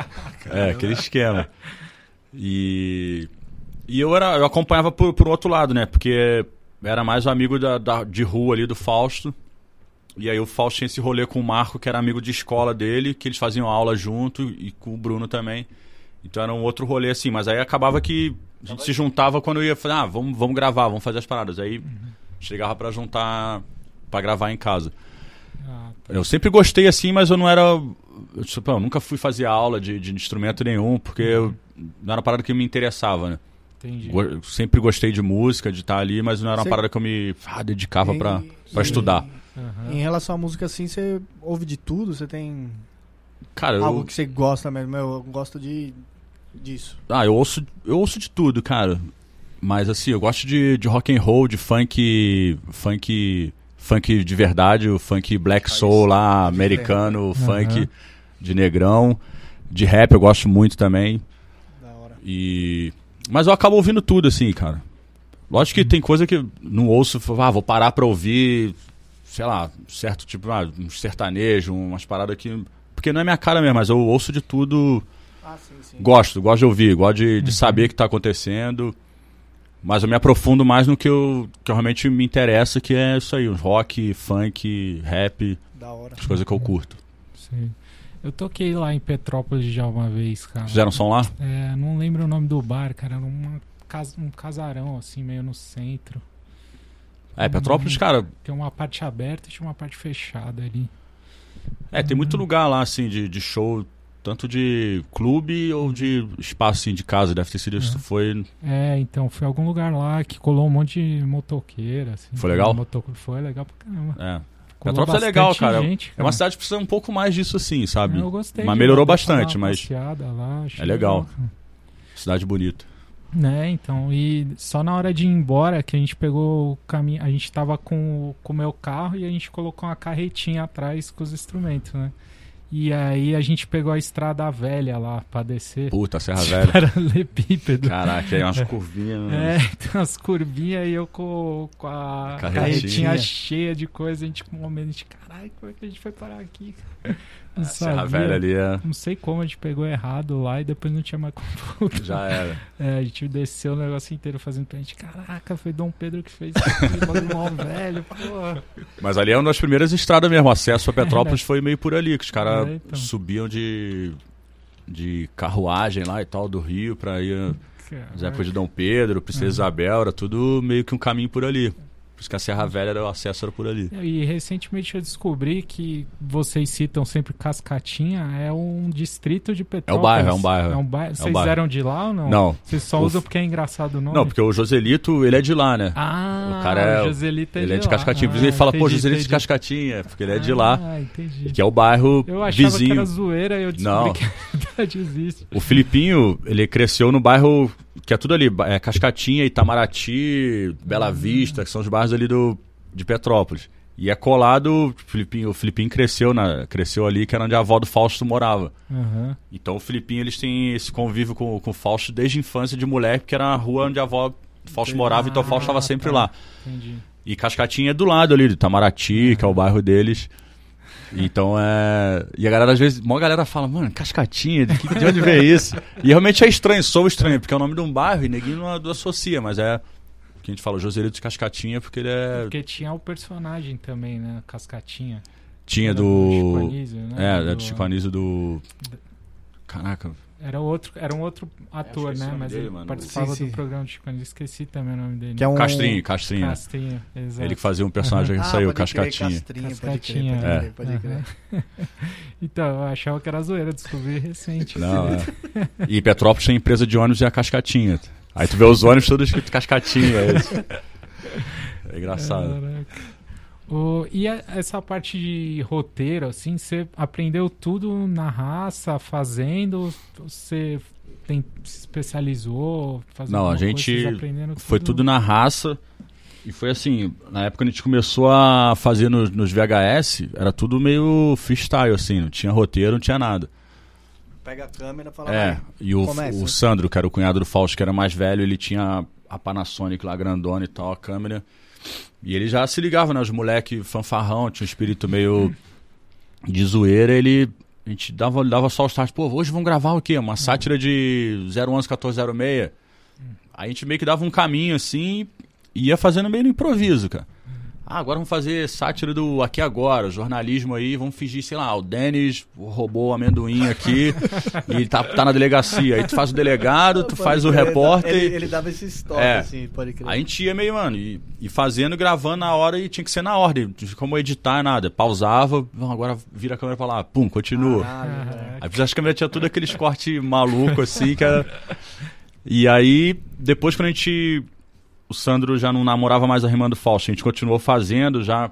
(laughs) é, aquele esquema. E e eu, era, eu acompanhava por, por outro lado, né? Porque era mais o amigo da, da- de rua ali do Fausto. E aí o Fausto tinha esse rolê com o Marco, que era amigo de escola dele, que eles faziam aula junto, e com o Bruno também. Então era um outro rolê assim, mas aí acabava que a gente se juntava quando eu ia ah, vamos, vamos gravar, vamos fazer as paradas. Aí chegava pra juntar, pra gravar em casa. Ah, tá. Eu sempre gostei assim, mas eu não era. Eu, tipo, eu nunca fui fazer aula de, de instrumento nenhum, porque eu, não era uma parada que me interessava, né? Entendi. Eu sempre gostei de música, de estar ali, mas não era uma Você- parada que eu me ah, dedicava e- estudar. Aham. Em relação à música assim, você ouve de tudo? Você tem Cara, algo eu, que você gosta mesmo? Eu gosto de disso. ah, eu ouço, eu ouço de tudo, cara. Mas assim, eu gosto de, de rock and roll, de funk, funk, funk de verdade, o funk black soul lá, americano, o funk de negrão, de rap eu gosto muito também. Da hora. E mas eu acabo ouvindo tudo assim, cara. Lógico que tem coisa que eu não ouço, ah, vou parar pra ouvir, sei lá, certo tipo, ah, um sertanejo, umas paradas que porque não é minha cara mesmo, mas eu ouço de tudo, Ah, sim, sim. gosto, gosto de ouvir, gosto de, de Uhum. saber o que tá acontecendo. Mas eu me aprofundo mais no que eu que realmente me interessa, que é isso aí, rock, funk, rap, Da hora. as coisas que eu curto. Sei. Eu toquei lá em Petrópolis já uma vez, cara. Fizeram som lá? É, não lembro o nome do bar, cara. Era uma um casarão, assim, meio no centro. É, Petrópolis, cara, Tem uma parte aberta e tinha uma parte fechada ali. É, tem Uhum. muito lugar lá, assim, de, de show, tanto de clube ou de espaço, assim, de casa. Deve ter sido isso. Uhum. Foi. É, então, foi algum lugar lá que colou um monte de motoqueira, assim. Foi legal? Moto... Foi legal pra caramba. É. Colou Petrópolis é legal, cara. gente, É uma cidade que precisa um pouco mais disso, assim, sabe? Eu gostei. Mas melhorou bastante, mas Lá, é legal. cara. Cidade bonita. Né, então, e só na hora de ir embora que a gente pegou o caminho, a gente tava com, o- com o meu carro e a gente colocou uma carretinha atrás com os instrumentos, né? E aí a gente pegou a estrada velha lá pra descer. Puta, Serra (laughs) Velha. Paralelepípedo. Caraca, aí umas curvinhas. É, tem umas curvinhas e eu com, com a Carretinha. carretinha cheia de coisa, a gente com um momento de caralho, como é que a gente foi parar aqui? Não A Serra sabia. Velha ali é... Não sei como a gente pegou errado lá e depois não tinha mais como já era. (laughs) É, a gente desceu o negócio inteiro fazendo pra gente. Caraca, foi Dom Pedro que fez isso mal (laughs) velho, porra. Mas ali é uma das primeiras estradas mesmo. O acesso a Petrópolis É, né? foi meio por ali, que os caras É, então. subiam de, de carruagem lá e tal, do Rio pra ir nas épocas de Dom Pedro, Princesa Uhum. Isabel, era tudo meio que um caminho por ali. Por isso que a Serra Velha era o acesso era por ali. E recentemente eu descobri que vocês citam sempre Cascatinha, é um distrito de Petrópolis. bairro, é um bairro. É um bairro. É um Vocês bairro. eram de lá ou não? Não. Vocês só O usam porque é engraçado o nome? Não, porque o Joselito, ele é de lá, né? Ah, o cara é- o Joselito é ele de é de. Cascatinha. Ah, ele fala, pô, entendi, Joselito de entendi. Cascatinha, porque ele é de lá. Ah, entendi. Que é o bairro Eu achava vizinho. que era zoeira e eu descobri Não. que a verdade existe. O Filipinho, ele cresceu no bairro que é tudo ali, é Cascatinha, Itamaraty, Bela Vista, que são os bairros ali do, de Petrópolis. E é colado, o Filipinho, o Filipinho cresceu, na, cresceu ali, que era onde a avó do Fausto morava. Aham. Então o Filipinho, eles têm esse convívio com, com o Fausto desde a infância de moleque, porque era a rua onde a avó do Fausto morava, então o Fausto estava Ah, sempre tá. lá. Entendi. E Cascatinha é do lado ali, do Itamaraty, que é o bairro deles. (laughs) Então é. E a galera, às vezes, uma galera fala, mano, Cascatinha, de, que- de onde veio isso? (laughs) E realmente é estranho, sou estranho, porque é o nome de um bairro e ninguém não, não associa, mas é. Que a gente fala Joselito de Cascatinha, porque ele é. Porque tinha o personagem também, né? Cascatinha. Tinha Era do. Chico Anísio, né? É, Do- é do Chico Anísio do. Caraca. Era outro, era um outro ator, esqueci o né? Mas dele, ele mano. participava Sim, sim. do programa do Chico Anísio. Esqueci também o nome dele. Que é um... Castrinho, Castrinho. Castrinho, exato. Ele que fazia um personagem (laughs) que Ah, saiu, crer, Cascatinha. Castrinha, pode Cascatinha, crer, pode crer, pode crer. (laughs) Então, eu achava que era zoeira, descobri recente. Não, é. E Petrópolis tem empresa de ônibus e a Cascatinha. Aí tu vê os ônibus todos escrito Cascatinha. É, isso. (laughs) é engraçado. Caraca. O- e a- essa parte de roteiro, assim, você aprendeu tudo na raça, fazendo? Você tem, se especializou? Fazendo Não, a gente coisa, Foi tudo na raça. E foi assim, na época que a gente começou a fazer nos, nos VHS, era tudo meio freestyle, assim, não tinha roteiro, não tinha nada. Pega a câmera e fala... É, vai. e o, Começa. o Sandro, que era o cunhado do Fausto, que era mais velho, ele tinha a Panasonic lá grandona e tal, a câmera. E ele já se ligava, né? Os moleque fanfarrão, tinha um espírito meio de zoeira, ele. A gente dava, dava só os start, pô, hoje vamos gravar o quê? Uma sátira de 011 1406. Aí a gente meio que dava um caminho assim e ia fazendo meio no improviso, cara. Ah, agora vamos fazer sátira do Aqui Agora, jornalismo aí, vamos fingir, sei lá, o Denis roubou o amendoim aqui (laughs) e tá, tá na delegacia. Aí tu faz o delegado, tu Pode faz o crer, repórter. Ele, ele dava esse stop, É. assim, pode crer. Aí a gente ia meio, mano, e, e fazendo, gravando na hora e tinha que ser na ordem. Como editar, nada. Pausava, "Não, agora vira a câmera pra lá, pum, continua. Velho. Aí as câmeras tinha tudo aqueles cortes malucos assim, que era. E aí, depois quando a gente. O Sandro já não namorava mais a Rimando Fausto, a gente continuou fazendo já.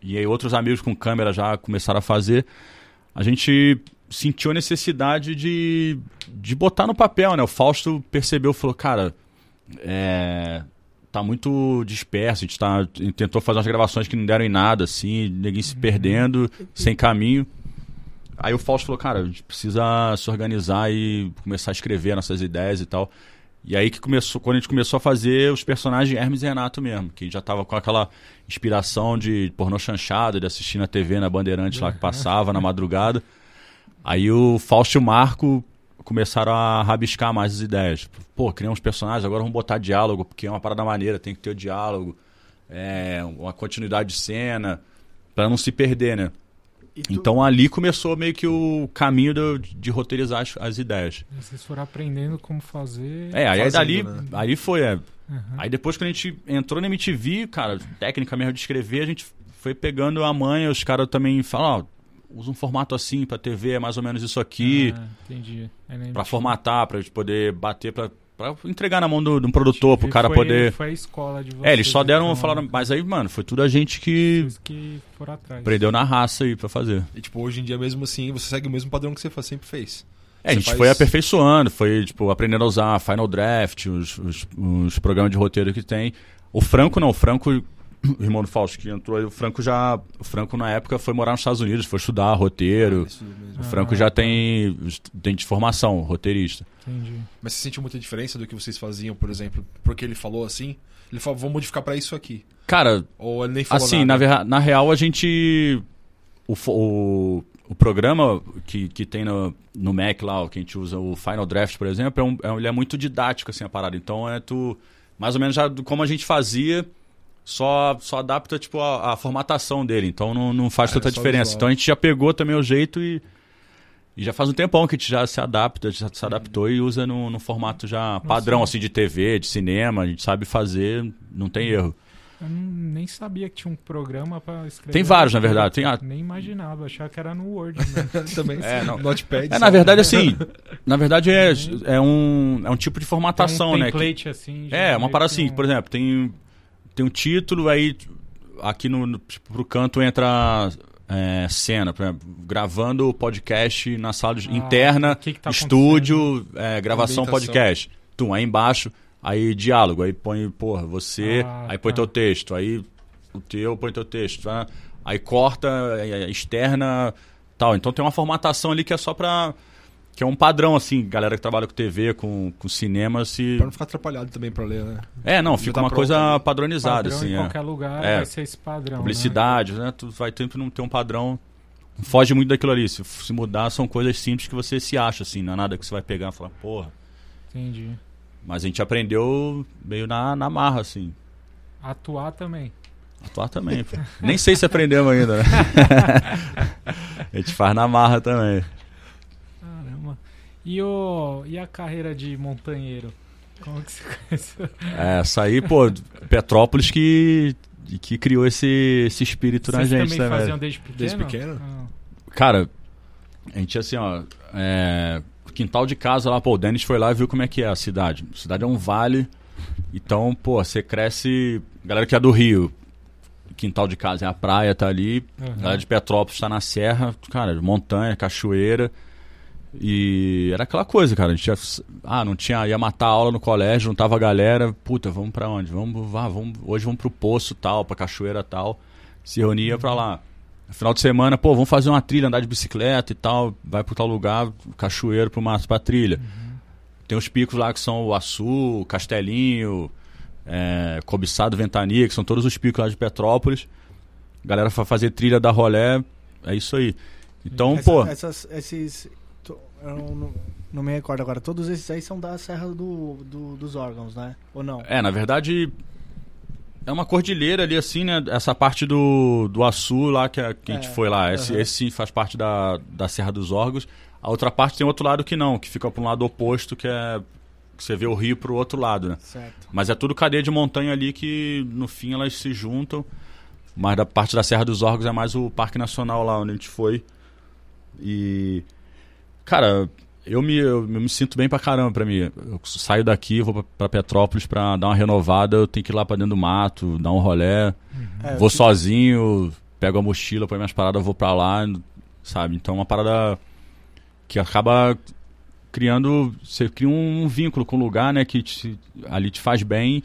E aí outros amigos com câmera já começaram a fazer. A gente sentiu a necessidade de, de botar no papel, né? O Fausto percebeu, falou, cara, é, tá muito disperso, a gente tá, a gente tentou fazer umas gravações que não deram em nada, assim, ninguém se perdendo, sem caminho. Aí o Fausto falou, cara, a gente precisa se organizar e começar a escrever nossas ideias e tal. E aí que começou, quando a gente começou a fazer os personagens Hermes e Renato mesmo, que já tava com aquela inspiração de pornô chanchado, de assistir na TV, na Bandeirante lá que passava na madrugada. Aí o Fausto e o Marco começaram a rabiscar mais as ideias. Pô, criamos personagens, agora vamos botar diálogo, porque é uma parada maneira, tem que ter o diálogo, é, uma continuidade de cena, pra não se perder, né? Tu- Então ali começou meio que o caminho do- de roteirizar as, as ideias. Vocês foram aprendendo como fazer. É, aí, aí Fazendo, dali, né? aí foi, é. Aham. Aí depois que a gente entrou na MTV, cara, técnica mesmo de escrever, a gente foi pegando a manha, os caras também falam, ó, usa um formato assim pra TV, é mais ou menos isso aqui, Ah, entendi. Pra MTV formatar, pra gente poder bater, pra, pra entregar na mão do, de um produtor, pro cara foi, poder... Foi a escola de vocês. É, eles só deram, então, falaram, mas aí, mano, foi tudo a gente que Vocês que foram atrás. aprendeu na raça aí pra fazer. E, tipo, hoje em dia, mesmo assim, você segue o mesmo padrão que você sempre fez. É, a gente faz- foi aperfeiçoando, foi, tipo, aprendendo a usar Final Draft, os, os, os programas de roteiro que tem. O Franco não, o Franco, o (coughs) irmão do Fausto que entrou, aí, o Franco já. O Franco, na época, foi morar nos Estados Unidos, foi estudar roteiro. Isso mesmo. O Franco Ah, já tá. tem, tem de formação, roteirista. Entendi. Mas você sentiu muita diferença do que vocês faziam, por exemplo, porque ele falou assim? Ele falou, vou modificar pra isso aqui. Cara, Ou ele nem falou assim, nada. na, na real, a gente. O, o, o programa que, que tem no, no Mac lá, o que a gente usa, o Final Draft, por exemplo, é um, é ele é muito didático, assim, a parada. Então é tu. Mais ou menos já como a gente fazia, só, só adapta, tipo, a, a formatação dele. Então não, não faz tanta é só diferença. visual. Então a gente já pegou também o jeito e. E já faz um tempão que a gente já se adapta, já se adaptou e usa no, no formato já padrão, assim, de TV, de cinema, a gente sabe fazer, não tem erro. Eu nem sabia que tinha um programa pra escrever. Tem vários, na verdade. Tem a- Nem imaginava, achava que era no Word. (laughs) Também. É, não. Notepad. É, sabe? na verdade, assim, na verdade é, é, um, é um tipo de formatação, Tem um né? que- template assim. já é, uma parada assim, um- por exemplo, tem, tem um título, aí aqui no, no tipo, pro canto entra é, cena, por exemplo, gravando o podcast na sala de- Ah, interna, o que que tá estúdio, é, gravação podcast. Tum, aí embaixo, aí diálogo, aí põe, porra, você, Ah, aí põe tá. teu texto, aí o teu põe teu texto, tá? aí corta, é, externa, tal. Então tem uma formatação ali que é só pra. Que é um padrão, assim, galera que trabalha com TV, com, com cinema, se. Pra não ficar atrapalhado também pra ler, né? É, não, fica uma pronto, coisa né? padronizada, padrão assim. em é. qualquer lugar É. vai ser esse padrão. Publicidade, né? Tu vai sempre não ter um padrão. Foge muito daquilo ali. Se, se mudar, são coisas simples que você se acha, assim. Não é nada que você vai pegar e falar, porra. Né? Entendi. Mas a gente aprendeu meio na, na marra, assim. Atuar também. Atuar também, pô. Nem sei se aprendemos ainda, né? (laughs) (laughs) a gente faz na marra também. E, o, e a carreira de montanheiro? Como que você (laughs) conheceu? É, essa aí, pô, Petrópolis que, que criou esse, esse espírito na Vocês gente, também né, faziam desde pequeno? Desde pequeno? Ah, Cara, a gente assim, ó. É, quintal de casa lá, pô, o Denis foi lá e viu como é que é a cidade. A cidade é um vale. Então, pô, você cresce. Galera que é do Rio, quintal de casa é a praia, tá ali. Aham. Galera de Petrópolis tá na serra, cara, montanha, cachoeira. E era aquela coisa, cara. A gente ia, ah, não tinha, ia matar a aula no colégio, não tava a galera. Puta, vamos pra onde? Vamos, vá, vamos, hoje vamos pro poço tal, pra cachoeira tal. Se reunia pra lá. Final de semana, pô, vamos fazer uma trilha, andar de bicicleta e tal. Vai pro tal lugar, cachoeiro pro mato, pra trilha. Tem os picos lá que são o Açu, Castelinho, é, Cobiçado, Ventania, que são todos os picos lá de Petrópolis. Galera vai fazer trilha da rolé, é isso aí. Então, Essa- pô, essas- esses. Eu não, não me recordo agora. Todos esses aí são da Serra do, do- dos órgãos, né? Ou não? é, na verdade, é uma cordilheira ali assim, né? Essa parte do, do Açu lá que a, que a gente É, foi lá, esse, aham. esse sim faz parte da, da Serra dos Órgãos. A outra parte tem outro lado que não, que fica para um lado oposto, que é que você vê o rio pro outro lado, né? Certo. Mas é tudo cadeia de montanha ali que no fim elas se juntam. Mas da parte da Serra dos Órgãos é mais o Parque Nacional lá onde a gente foi. E. Cara, eu me, eu, me sinto bem pra caramba pra mim. Eu saio daqui, vou pra, pra Petrópolis pra dar uma renovada, eu tenho que ir lá pra dentro do mato, dar um rolé. É, vou eu- sozinho, pego a mochila, põe minhas paradas, vou pra lá, sabe? Então é uma parada que acaba criando. Você cria um vínculo com o lugar, né? Que te- ali te faz bem.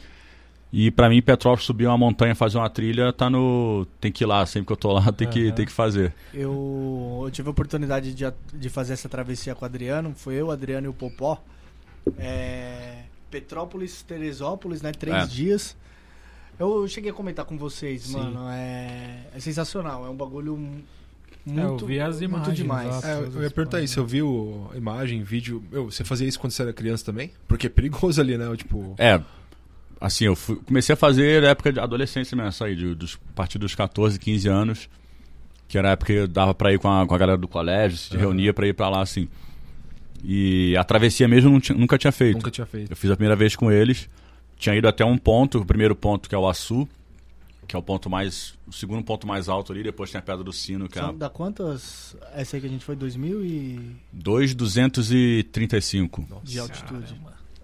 E pra mim, Petrópolis subir uma montanha, fazer uma trilha, tá no. Tem que ir lá, sempre que eu tô lá, tem que, Aham. tem que fazer. Eu, eu tive a oportunidade de, de fazer essa travessia com o Adriano. Foi eu, o Adriano e o Popó. É, Petrópolis, Teresópolis, né? Três É. dias. Eu cheguei a comentar com vocês, Sim. mano. É, é sensacional. É um bagulho mu- É, eu muito, vi as muito imagens demais. lá. É, eu eu ia perguntar isso, eu vi o, imagem, vídeo. Meu, você fazia isso quando você era criança também? Porque é perigoso ali, né? Tipo. É. Assim, eu fui- comecei a fazer na época de adolescência mesmo, isso aí, de, dos, a partir dos 14, 15 anos. Que era a época que dava pra ir com a, com a galera do colégio, se Aham. reunia pra ir pra lá, assim. E a travessia mesmo eu não tinha- nunca tinha feito. Nunca tinha feito. Eu fiz a primeira vez com eles. Tinha ido até um ponto, o primeiro ponto que é o Açu, que é o ponto mais. o segundo ponto mais alto ali, depois tem a Pedra do Sino, que é São da quantas? Essa aí que a gente foi 2000 e 2,235. de altitude.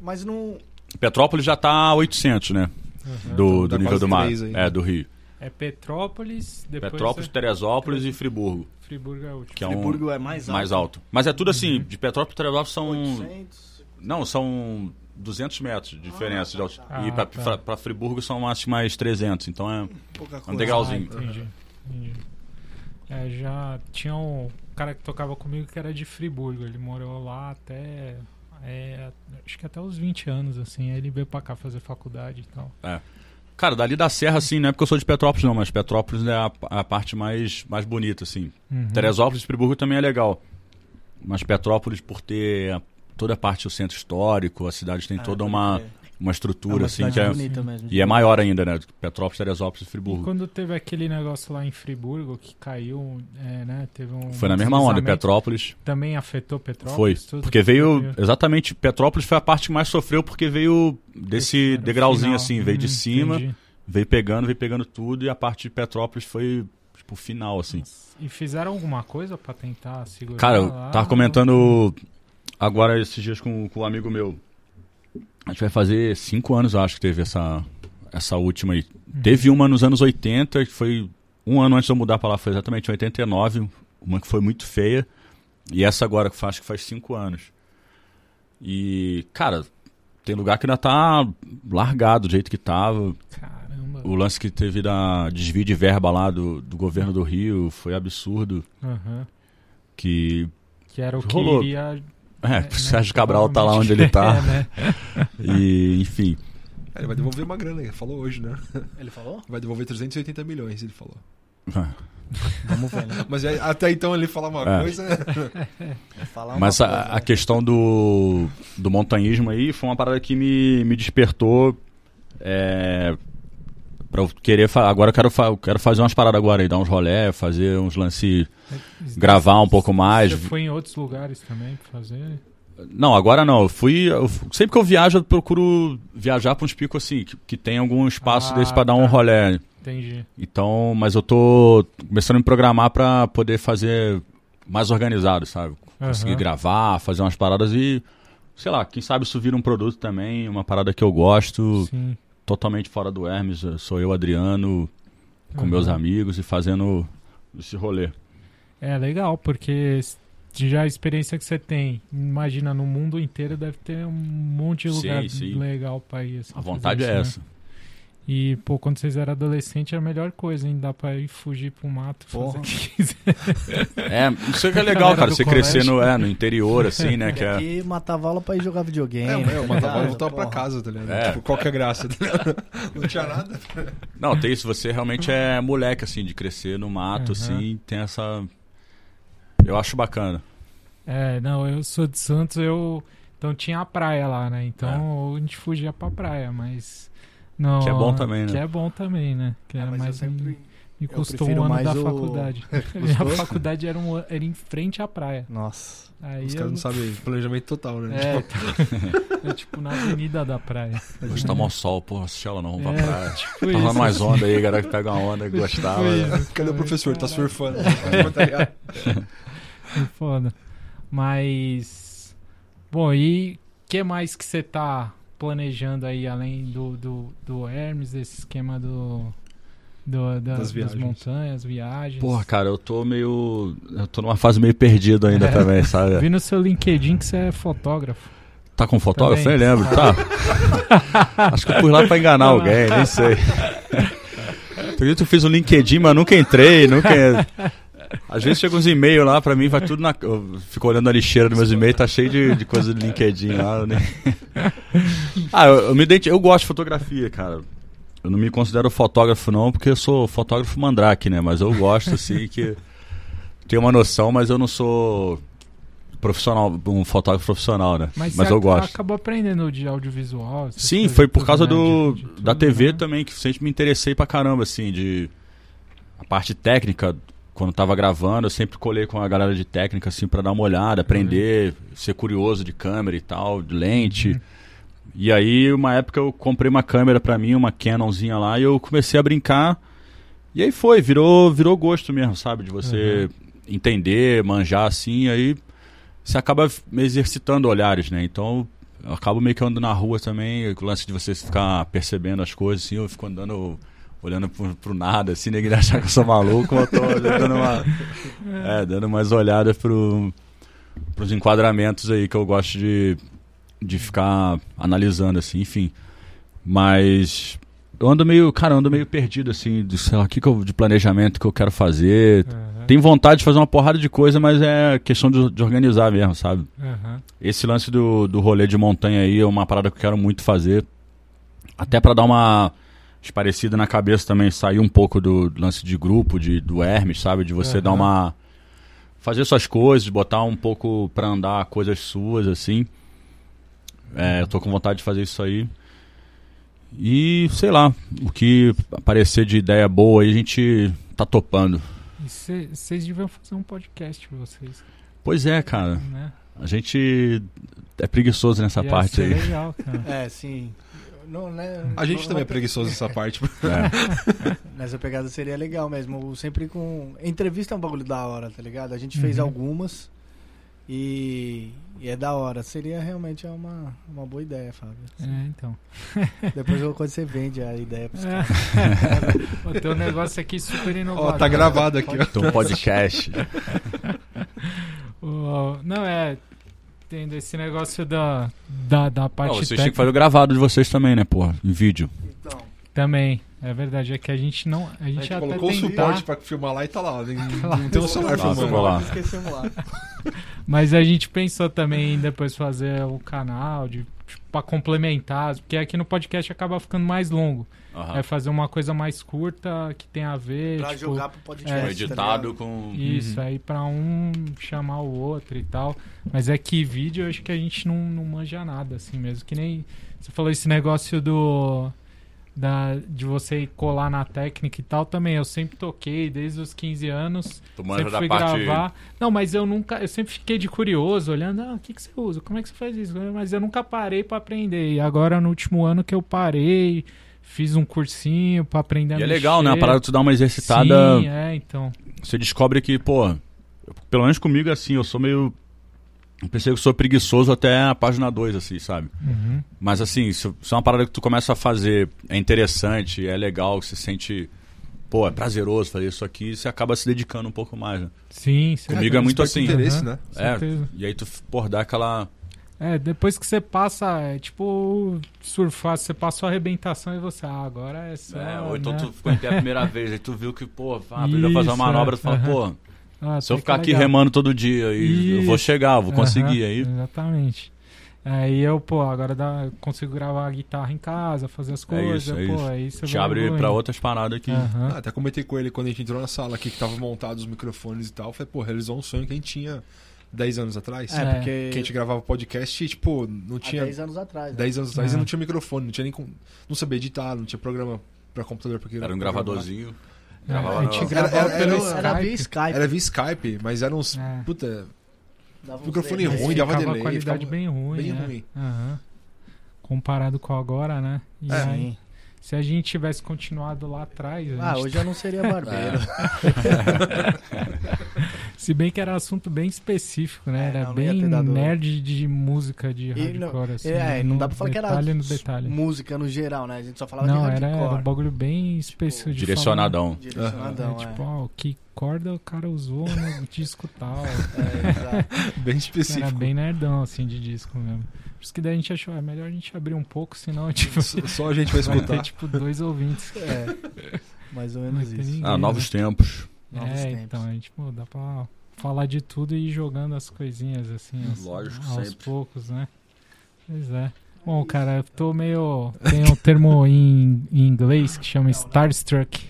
Mas não. Petrópolis já tá a 800, né? Aham. Do, Então do nível do mar. aí. É, do Rio. É Petrópolis, depois Petrópolis, é Teresópolis e Friburgo, Friburgo é o último. que é um Friburgo é mais alto. mais alto. Mas é tudo assim, de Petrópolis e Teresópolis são 800. não, são 200 metros de diferença. de alti- Ah, e pra, tá. pra- pra Friburgo são acho, mais 300. Então é Pouca um degrauzinho. Ah, entendi. entendi. É, já tinha um cara que tocava comigo que era de Friburgo. Ele morou lá até. É, acho que até os 20 anos, assim. Aí ele veio pra cá fazer faculdade e tal. Cara, dali da Serra, assim, não é porque eu sou de Petrópolis, não, mas Petrópolis é a, a parte mais, mais bonita, assim. Uhum. Teresópolis e Friburgo também é legal. Mas Petrópolis, por ter toda a parte do centro histórico, a cidade tem Ah, toda uma, crer. Uma É estrutura, uma assim, que é, bonita mesmo. e é maior ainda, né? Petrópolis, Teresópolis e E Friburgo. quando teve aquele negócio lá em Friburgo que caiu, é, né? Teve um. Foi na mesma onda, Petrópolis Também afetou Petrópolis? foi. tudo? Porque veio, exatamente, Petrópolis foi a parte que mais sofreu, porque veio desse degrauzinho, final. assim, veio de Hum, cima, entendi. veio pegando, veio pegando tudo, e a parte de Petrópolis foi, tipo, o final, assim. E fizeram alguma coisa pra tentar segurar? Cara, eu tava comentando agora esses dias com, com um amigo meu. A gente vai fazer cinco anos, acho, que teve essa, essa última aí. Teve uma nos anos 80, que foi um ano antes de eu mudar pra lá, foi exatamente em 89, uma que foi muito feia. E essa agora, que faz, acho que faz cinco anos. E, cara, tem lugar que ainda tá largado do jeito que tava. Caramba. O lance que teve da desvio de verba lá do, do governo do Rio foi absurdo. Aham. Que Que era o que Rolou. iria. É, né, o Sérgio Cabral tá lá onde ele tá. É, né? (laughs) E, enfim. É, ele vai devolver uma grana, ele falou hoje, né? Ele falou? Vai devolver 380 milhões, ele falou. Vamos ver, né? Mas é- até então ele fala uma É. coisa. Falar uma Mas coisa, a, a né? questão do, do montanhismo aí foi uma parada que me, me despertou. É, pra eu querer. Agora eu quero, eu quero fazer umas paradas agora aí, dar uns rolé, fazer uns lances. Gravar um pouco mais. Você foi em outros lugares também pra fazer? Não, agora não. Eu fui. eu- sempre que eu viajo, eu procuro viajar pra uns picos assim, que, que tem algum espaço Ah, desse pra dar um tá. rolé. Entendi. Então, mas eu tô começando a me programar pra poder fazer mais organizado, sabe? Conseguir Aham. gravar, fazer umas paradas e, sei lá, quem sabe isso vira um produto também, uma parada que eu gosto, Sim. Totalmente fora do Hermes. eu- Sou eu, Adriano, com Aham. meus amigos e fazendo esse rolê. É legal, porque já a experiência que você tem, imagina, no mundo inteiro deve ter um monte de Sim, lugar sim. legal pra ir. assim, A vontade é isso, né? essa. E, pô, quando vocês eram adolescentes, era a melhor coisa, hein? Dá pra ir fugir pro mato, fazer Porra. o que quiser. (laughs) É, isso é que é legal, cara. Você colégio. crescer no, é, no interior, assim, né? Que é, Aqui matava aula pra ir jogar videogame. É, eu tá mandava ligado? voltar pra casa, tá ligado? É. Tipo, qual que é a graça? tá? (laughs) Não tinha nada. Não, tem isso. Você realmente é moleque, assim, de crescer no mato, Aham. assim. Tem essa. Eu acho bacana. É, não, eu sou de Santos, eu. Então tinha a praia lá, né? Então a gente fugia pra praia, mas. Não, Que é bom também, né? Que é bom também, né? Que Ah, era eu mais. sempre- Me custou um ano mais da o- faculdade. (laughs) (laughs) a faculdade era, um, era em frente à praia. Nossa. Aí Os eu, caras não sabem planejamento total, né? É, Tipo, é tipo na avenida da praia. Hoje tá mó sol, porra, assiste ela não, vamos pra É, praia. tipo Tá isso. rolando mais onda aí, galera que pega uma onda que Tipo gostava. né? isso. cadê o professor? Tá Caralho. surfando. Tá (laughs) ligado? Que foda. Mas. Bom, e o que mais que você tá planejando aí, além do, do, do Hermes, desse esquema do. do da- Das das, montanhas, viagens? Porra, cara, eu tô meio. Eu tô numa fase meio perdido ainda É. também, sabe? (laughs) Vi no seu LinkedIn que você é fotógrafo. Tá com fotógrafo? Também. Nem lembro, tá? (laughs) Acho que eu fui lá pra enganar alguém, nem sei. (laughs) Acredito que eu fiz um LinkedIn, mas nunca entrei, nunca. Às vezes chega uns e-mails lá pra mim, vai tudo na. Eu fico olhando a lixeira dos meus e-mails, tá cheio de, de coisa do LinkedIn lá. nem- Ah, eu, eu me identi... eu gosto de fotografia, cara. Eu não me considero fotógrafo, não, porque eu sou fotógrafo mandrake, né? Mas eu gosto, assim, que. Tenho uma noção, mas eu não sou profissional, um fotógrafo profissional, né? Mas, Mas eu ac- gosto. acabou aprendendo de audiovisual? Sim, foi por causa né? do De- de da tudo, TV né? também que sempre me interessei pra caramba, assim, de a parte técnica. Quando tava gravando, eu sempre colei com a galera de técnica, assim, pra dar uma olhada, aprender, ser curioso de câmera e tal, de lente. Uhum. E aí, uma época eu comprei uma câmera pra mim, uma Canonzinha lá, e eu comecei a brincar. E aí foi, virou, virou gosto mesmo, sabe? De você entender, manjar assim, aí você acaba me exercitando olhares, né? Então, eu acabo meio que andando na rua também, o lance de você ficar percebendo as coisas, assim, eu fico andando, olhando pro, pro nada, assim, ninguém achar que eu sou maluco, eu tô dando uma. (laughs) É, dando umas olhadas pro, pros enquadramentos aí que eu gosto de, de ficar analisando, assim, enfim. Mas eu ando meio, cara, eu ando meio perdido, assim, de, sei lá, o que, que eu, de planejamento que eu quero fazer. Aham, Tenho vontade de fazer uma porrada de coisa, mas é questão de, de organizar mesmo, sabe? aham. Esse lance do, do rolê de montanha aí é uma parada que eu quero muito fazer. Até pra dar uma esparecida na cabeça também, sair um pouco do lance de grupo, de, do Hermes, sabe? De você Aham. dar uma. Fazer suas coisas, botar um pouco pra andar coisas suas, assim. É, eu tô com vontade de fazer isso aí. E, sei lá, o que aparecer de ideia boa aí a gente tá topando. Vocês deviam fazer um podcast, vocês, Pois é, cara. né? A gente é preguiçoso nessa Ia parte ser aí. legal, cara. É, sim. Não, né, A gente não- também é preguiçoso nessa parte. É. (laughs) Nessa pegada seria legal mesmo. Sempre com. Entrevista é um bagulho da hora, tá ligado? A gente fez Uhum. algumas e, e é da hora. Seria realmente uma, uma boa ideia, Fábio. É, então. (laughs) Depois quando você vende a ideia pros caras. É. o teu negócio aqui é super inovador. Ó, tá gravado aqui, ó. Então, um podcast. (laughs) Não, é. Tendo esse negócio da, da, da parte Não, vocês técnica tinham que fazer o gravado de vocês também, né, porra? Em vídeo. Então, também. É verdade, é que a gente não. A A gente, gente até colocou o suporte pra filmar lá e tá lá. (laughs) Lá. Não tem um celular Lá, filmando. ficou lá. Esquecemos lá. (laughs) Mas a gente pensou também em depois fazer o canal de, tipo, pra complementar, porque aqui no podcast acaba ficando mais longo. Aham. É fazer uma coisa mais curta que tem a ver. Pra tipo, jogar pro podcast. é, tá editado ligado? com. Isso, Uhum. aí pra um chamar o outro e tal. Mas é que vídeo eu acho que a gente não, não manja nada, assim mesmo. Que nem você falou esse negócio do. Da, de você colar na técnica e tal também. Eu sempre toquei desde os 15 anos. Tu manja sempre fui parte. gravar. Não, mas eu nunca. Eu sempre fiquei de curioso, olhando, ah, o que, que você usa? Como é que você faz isso? Mas eu nunca parei pra aprender. E agora, no último ano que eu parei, fiz um cursinho pra aprender a E é legal, né? A parada de tu dar uma exercitada. Sim, é, então. Você descobre que, pô. Pelo menos comigo é assim, eu sou meio. Eu pensei que eu sou preguiçoso até a página 2, assim, sabe? Uhum. Mas assim, se, se é uma parada que tu começa a fazer, é interessante, é legal, você sente. Pô, é prazeroso fazer isso aqui, você acaba se dedicando um pouco mais, né? Sim, sim. Comigo é muito Desperta assim. interesse, né? Certeza. E aí tu, pô, dá aquela. É, depois que você passa, é tipo surfar, você passou a arrebentação e você, ah, agora é só. É, ou então né? tu ficou em pé a primeira (laughs) vez, aí tu viu que, pô, ah, aprendeu a fazer uma manobra, é, tu fala, aham. pô, Ah, se eu ficar que aqui legal. remando todo dia e eu vou chegar, eu vou conseguir. Aham, Aí Exatamente. Aí eu, pô, agora dá, consigo gravar a guitarra em casa, fazer as coisas, isso, é pô, isso. aí você te vai abre pra outras paradas aqui. Aham. Ah, até comentei com ele quando a gente entrou na sala aqui, que tava montado os microfones e tal. Falei, pô, realizou um sonho que a gente tinha 10 anos atrás. É, É. porque. Que a gente gravava podcast e, tipo, não há tinha. 10 anos atrás. né? 10 anos atrás É. e não tinha microfone, não tinha nem. com- Não sabia editar, não tinha programa pra computador. Porque Era um gravadorzinho. É, Gravava a gente no- gravava Era- era- pelo era- Era Skype. via Skype. Era via Skype, mas eram uns. É. Puta, Dava microfone delay. ruim, dava delay, a qualidade ficava bem ruim, bem né? ruim. Aham. Comparado com agora, né? E É. aí, se a gente tivesse continuado lá atrás, Ah, gente- hoje eu não seria barbeiro. (laughs) se bem que era assunto bem específico, né? É, era não, não bem ter dado- nerd de música de E não- hardcore, assim. é, no não dá pra falar que era detalhe no detalhe. música no geral, né? A gente só falava Não, de era, hardcore. era um bagulho bem específico de Direcionadão. Direcionadão, falar. É, é. tipo, ó, que corda o cara usou no disco tal. É, exato. bem Era específico. bem nerdão, assim, de disco mesmo. Por isso que daí a gente achou, é melhor a gente abrir um pouco, senão (laughs) tipo, Só- Só a gente vai vai escutar. ter tipo dois ouvintes. É, mais ou Não menos isso. ninguém, Ah, né? novos tempos. Novos é, tempos. então, a gente, pô, dá pra falar de tudo e ir jogando as coisinhas, assim, aos, Lógico, aos sempre. poucos, né? Pois é. Bom, cara, eu tô meio. Tem um termo em, em inglês que chama Starstruck.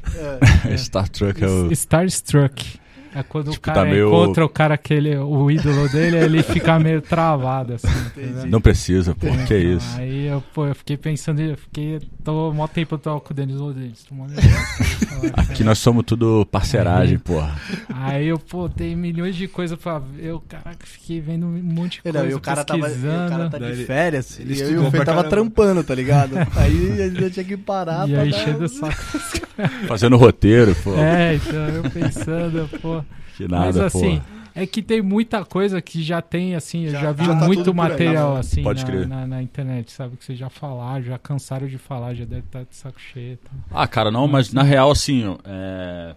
É, (laughs) Star Trek é o. Starstruck. É quando Tipo, o cara tá meio- encontra o cara, aquele, o ídolo dele, ele fica meio travado, assim. entendeu? Não precisa, pô. Que é isso. Aí eu, pô, eu fiquei pensando, eu fiquei. Tô mó tempo eu tô com o Denis, cara, (laughs) Aqui nós somos tudo parceragem, Aí. porra. Aí eu, pô, tem milhões de coisas pra ver. Eu, caraca, fiquei vendo um monte de coisa. Não, e o cara, tava, e o pesquisando. cara tá de ele- férias ele e eu e o Fê tava caramba. trampando, tá ligado? (laughs) Aí a gente tinha que parar E pra aí dar... Fazendo roteiro, pô. (laughs) É, então eu pensando, pô. Que Mas nada, assim, pô. é que tem muita coisa que já tem, assim, eu Já- já vi já tá muito aí, material, né? assim, Pode na, na, na internet, sabe? Que vocês já falaram, já cansaram de falar, já deve estar de saco cheio. tal. Ah, cara, não, mas na real, assim, ó, é.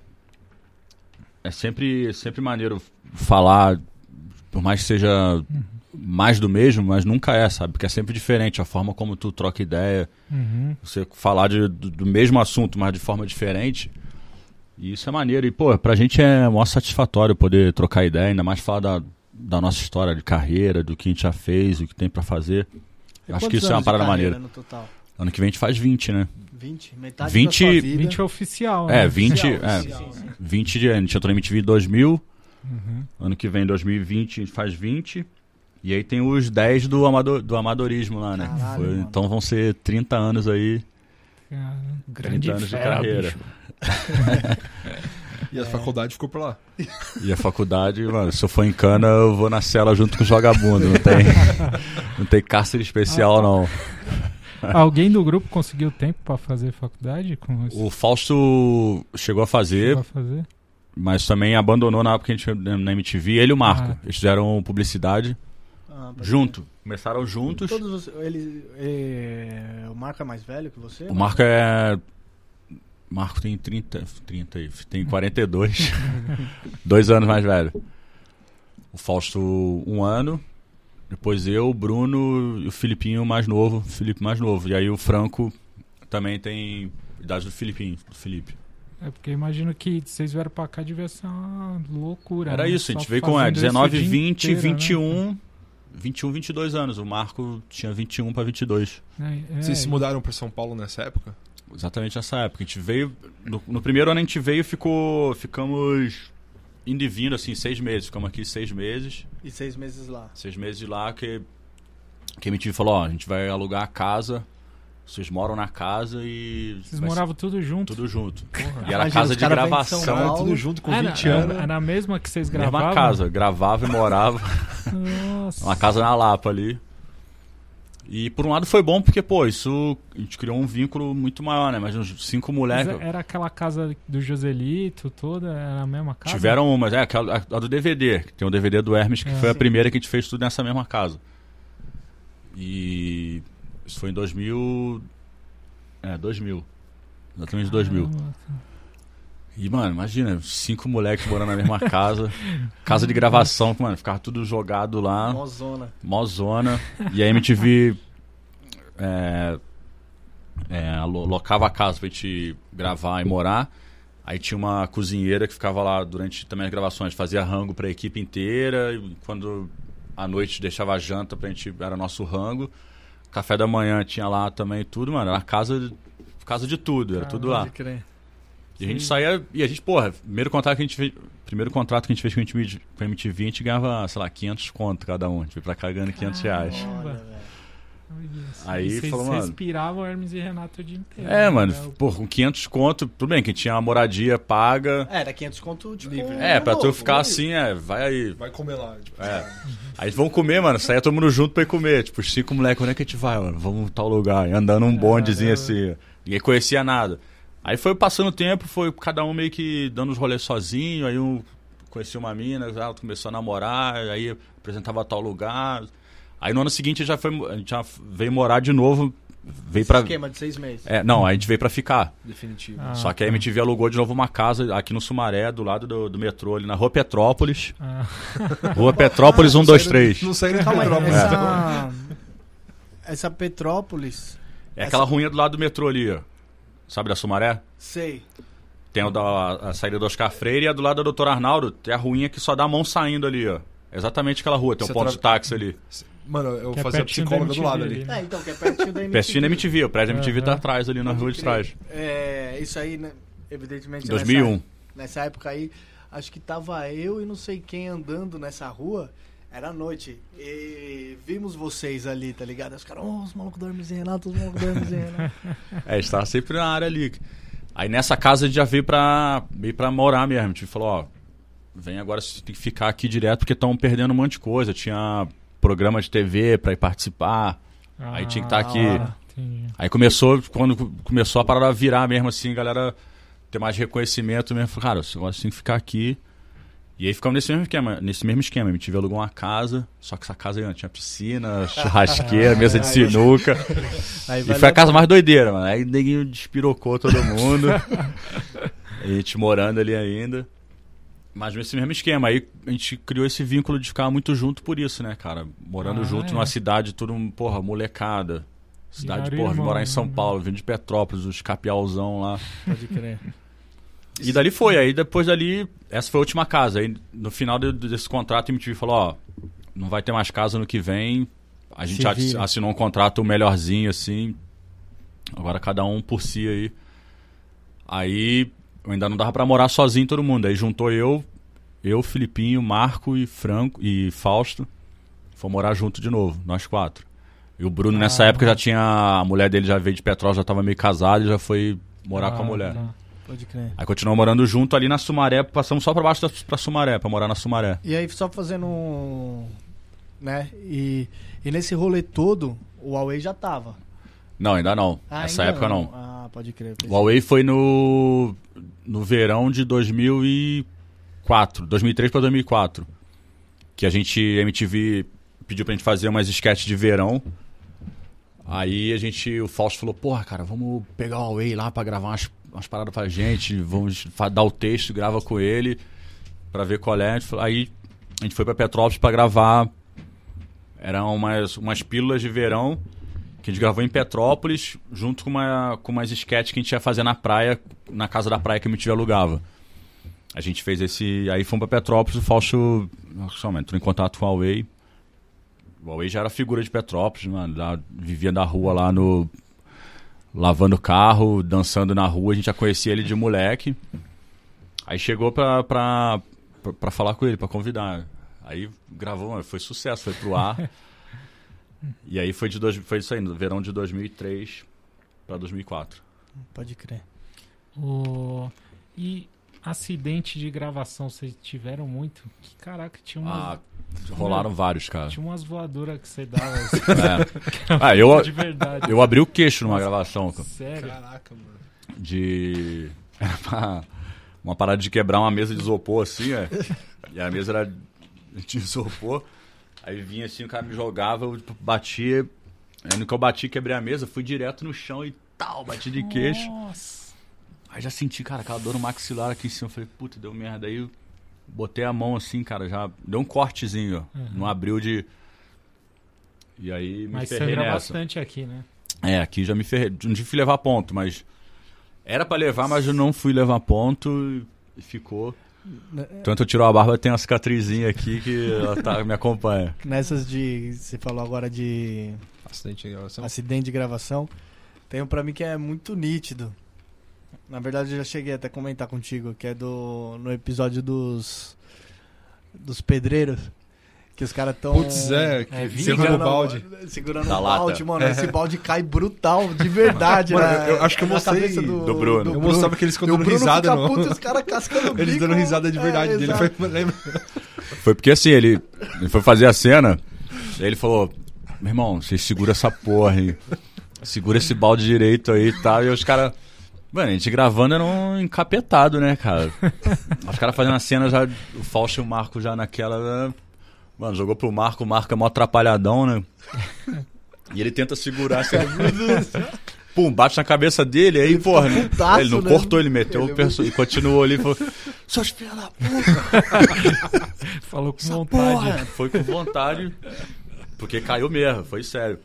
É sempre, sempre maneiro falar, por mais que seja mais do mesmo, mas nunca é, sabe? Porque é sempre diferente a forma como tu troca ideia, Uhum. você falar de- do, do mesmo assunto, mas de forma diferente. E isso é maneiro. E, pô, pra gente é mó satisfatório poder trocar ideia, ainda mais falar da, da nossa história de carreira, do que a gente já fez, o que tem pra fazer. E Acho que isso é uma de parada maneira. No total? Ano que vem a gente faz 20, né? 20? Metade 20 da sua vida. 20 é oficial, É, né? 20, Oficial, é, oficial, né? 20 de. A gente entrou na MTV em 2000. Uhum. Ano que vem, 2020, a gente faz 20. E aí tem os 10 do, amador, do amadorismo lá, né? Caralho, Foi- então vão ser 30 anos aí. Cara, 30 grande anos de fera, carreira. bicho. (laughs) E a faculdade ficou por lá. E a faculdade, mano, se eu for em cana, eu vou na cela junto com o jogabundo. Não tem, (laughs) não tem cárcere especial, não. Alguém do grupo conseguiu tempo pra fazer faculdade? Com esse- O Fausto chegou a fazer, pra fazer? mas também abandonou na época que a gente na MTV. Ele e o Marco. Ah. Eles fizeram publicidade Ah, junto. Começaram juntos. Todos vocês, ele, é, o Marco é mais velho que você? O Marco é. Marco tem 30, 30 aí, tem 42. (laughs) Dois anos mais velho. O Fausto, um ano. Depois eu, o Bruno e o Filipinho mais novo. o Felipe mais novo. E aí o Franco também tem idade do Filipinho, do Felipe. É porque eu imagino que vocês vieram pra cá devia ser uma loucura. Era né? isso, a gente veio com é, fazendo isso o 19, dia 20, inteiro, né? 21. 21, 22 anos. O Marco tinha 21 para 22. É, é, Vocês se mudaram pra São Paulo nessa época? Exatamente nessa época. A gente veio. No, no primeiro ano a gente veio e ficou. Ficamos indo e vindo, assim, seis meses. Ficamos aqui seis meses. E seis meses lá. Seis meses de lá que. Que a MTV falou, ó, a gente vai alugar a casa. Vocês moram na casa e. Vocês ser moravam tudo junto. tudo junto. Porra. E era Imagina, casa de gravação. Paulo. tudo junto com era, 20 anos. era a mesma que vocês gravavam? Mesma casa. Gravava e morava. Nossa. Uma casa na Lapa ali. E por um lado foi bom porque, pô, isso a gente criou um vínculo muito maior, né? Mas uns cinco moleques. Era aquela casa do Joselito toda? Era a mesma casa? Tiveram umas, é, aquela, a, a do DVD, que tem o DVD do Hermes, que É. foi a Sim. primeira que a gente fez tudo nessa mesma casa. E isso foi em 2000. É, 2000. Exatamente 2000. E, mano, imagina, cinco moleques morando na mesma casa. casa de gravação, que, mano, ficava tudo jogado lá. Mozona. Mó zona. E a MTV é, é, locava a casa pra gente gravar e morar. Aí tinha uma cozinheira que ficava lá durante também as gravações, fazia rango pra equipe inteira. E quando à noite deixava a janta pra gente, era nosso rango. Café da manhã tinha lá também tudo, mano. Era casa, casa de tudo, era tudo lá. Crer. E a gente saía. E a gente, porra, primeiro contrato que a gente fez. Primeiro contrato que a gente fez com a MTV, com a MTV a gente ganhava, sei lá, 500 conto cada um. A gente veio pra cá ganhando 500 reais. Olha. Aí vocês falou, mano- respiravam Hermes e Renato o dia inteiro. É, né? mano, É pô, com 500 conto, tudo bem, que tinha uma moradia paga. É, era 500 conto, tipo... Livre. É, pra tu ficar assim, é, vai aí. Vai comer lá. Tipo, É. Aí vamos comer, mano, saía todo mundo junto pra ir comer. Tipo, os cinco moleques, onde é que a gente vai, mano? Vamos em tal lugar. E andando um bondezinho assim. Ninguém conhecia nada. Aí foi passando o tempo, foi cada um meio que dando os rolês sozinho. Aí um conhecia uma mina, ela começou a namorar, aí apresentava tal lugar. Aí no ano seguinte já foi, a gente já veio morar de novo. Veio Esse pra. esquema de seis meses. É, não, a gente veio pra ficar. Definitivo. Ah, Só que a tá. MTV alugou de novo uma casa aqui no Sumaré, do lado do, do metrô, ali na Rua Petrópolis. Ah, (laughs) Rua Petrópolis Ah, 123. Não saíram de Calma aí, Petrópolis. essa... Essa Petrópolis... É aquela ruinha do lado do metrô ali, ó. Sabe da Sumaré? Sei. Tem o da, a saída do Oscar Freire e a do lado do Dr. Arnaldo. Tem a ruinha que só dá a mão saindo ali, ó. Exatamente aquela rua, tem Você um ponto tra- de táxi ali. Mano, eu que é fazia da psicóloga do lado ali. né? É, então, que é pertinho da MTV. Pertinho da MTV, o prédio da MTV tá atrás ali na Pode rua de trás. É, isso aí, né, evidentemente... 2001. Nessa, nessa época aí, acho que tava eu e não sei quem andando nessa rua. Era noite. E vimos vocês ali, tá ligado? Os caras, oh, os malucos do Hermes e Renato, os malucos do Hermes e Renato. (laughs) É, estava sempre na área ali. Aí nessa casa a gente já veio pra, veio pra morar mesmo. A gente falou, ó, vem agora, você tem que ficar aqui direto porque estão perdendo um monte de coisa. Tinha programa de TV pra ir participar. Aí tinha que estar aqui. ah, entendi. Aí começou, quando começou a parada a virar mesmo assim, a galera ter mais reconhecimento mesmo. Cara, você tem que ficar aqui. E aí ficamos nesse mesmo esquema, nesse mesmo esquema. A gente alugou uma casa, só que essa casa aí, tinha piscina, churrasqueira, mesa de sinuca. (laughs) E foi a casa mais doideira, mano. Aí neguinho despirocou todo mundo. (laughs) a gente morando ali ainda. Mas nesse mesmo esquema, aí a gente criou esse vínculo de ficar muito junto por isso, né, cara? Morando Ah, junto é. numa cidade, tudo, porra, molecada. Cidade, Viraram porra, morar em São? Paulo, vindo de Petrópolis, os capialzão lá. Pode crer. E dali foi, aí depois dali, essa foi a última casa. Aí no final de- desse contrato, a MTV falou, ó, não vai ter mais casa no que vem. A gente assinou um contrato melhorzinho, assim. Agora cada um por si aí. Aí ainda não dava pra morar sozinho todo mundo. Aí juntou eu, eu, Filipinho, Marco e Franco e Fausto. Fomos morar junto de novo, nós quatro. E o Bruno nessa Ah. época já tinha. A mulher dele já veio de Petrópolis, já tava meio casado e já foi morar com a Ah, mulher. tá. Pode crer. Aí continuamos morando junto ali na Sumaré, passamos só pra baixo da, pra Sumaré, pra morar na Sumaré. E aí, só fazendo um. Né? E, e nesse rolê todo, o Huawei já tava. Não, ainda não. Ah, Nessa ainda época não. Ah, pode crer. O Huawei foi no, no verão de 2004, 2003 pra 2004. Que a gente, a MTV pediu pra gente fazer umas sketches de verão. Aí a gente, o Fausto falou, porra, cara, vamos pegar o Huawei lá pra gravar umas, umas paradas pra gente, vamos dar o texto, grava com ele, pra ver qual é. Gente Aí a gente foi pra Petrópolis pra gravar, eram umas, umas pílulas de verão, que a gente gravou em Petrópolis, junto com, uma, com umas sketches que a gente ia fazer na praia, na casa da praia que a MTV alugava. A gente fez esse. Aí fomos pra Petrópolis, o Fausto nossa, mano, entrou em contato com a Huawei. O Huawei já era figura de Petrópolis, mano. lá- vivia da rua lá no. Lavando carro, dançando na rua, a gente já conhecia ele de moleque. Aí chegou pra, pra, pra, pra falar com ele, pra convidar. Aí gravou, foi sucesso, foi pro ar. e aí foi, de dois, foi isso aí, no verão de 2003 pra 2004. Pode crer. O... E acidente de gravação, vocês tiveram muito? Que caraca, tinha umas, Ah, rolaram vários, cara. tinha umas voadoras que você dava assim, (laughs) É. (laughs) Ah, eu, de verdade. eu abri o queixo numa gravação, cara. Sério? Caraca, mano. de era (laughs) uma, uma parada de quebrar uma mesa de isopor assim, é. E a mesa era de isopor. Aí vinha assim, o cara me jogava, eu tipo, batia. Aí no que eu bati, quebrei a mesa, fui direto no chão e tal, bati de queixo. Nossa. Aí já senti, cara, aquela dor no maxilar aqui em cima. Eu falei, puta, deu merda. Aí eu botei a mão assim, cara, já deu um cortezinho, ó. Não abriu de. E aí me Mas ferrei sangra nessa. bastante aqui, né? É, aqui já me ferrei. Não tive que levar ponto, mas. Era pra levar, mas eu não fui levar ponto e ficou. Tanto eu tirou a barba, tem uma cicatrizinha aqui que ela tá, me acompanha. (laughs) Nessas de. Você falou agora de Acidente de gravação. acidente de gravação. Tem um pra mim que é muito nítido. Na verdade, eu já cheguei até a comentar contigo, que é do no episódio dos dos pedreiros. Que os caras tão. Putz, é, que É, você vinga, roubou o Segurando, balde. segurando o balde, mano. Esse balde cai brutal, de verdade. Mano, na- eu acho que eu mostrei cabeça do Bruno. Eu mostrava que eles ficam dando risada, fica puto, os caras cascando o (laughs) Eles dando risada de verdade É, dele. Foi, lembra? Foi porque assim, ele, ele foi fazer a cena, aí ele falou: Meu irmão, você segura essa porra aí. Segura esse balde direito aí e tal. E os caras. Mano, a gente gravando era um encapetado, né, cara? (laughs) Os caras fazendo a cena já. O Fausto e o Marco já naquela. né? Mano, jogou pro Marco, o Marco é mó atrapalhadão, né? (laughs) E ele tenta segurar assim. (laughs) Pum, bate na cabeça dele, aí, porra. né? putaço, ele não né? cortou, ele meteu Ele é o perso... e continuou ali e falou: Seus filhos da Falou com essa vontade. porra. Foi com vontade. Porque caiu mesmo, foi sério.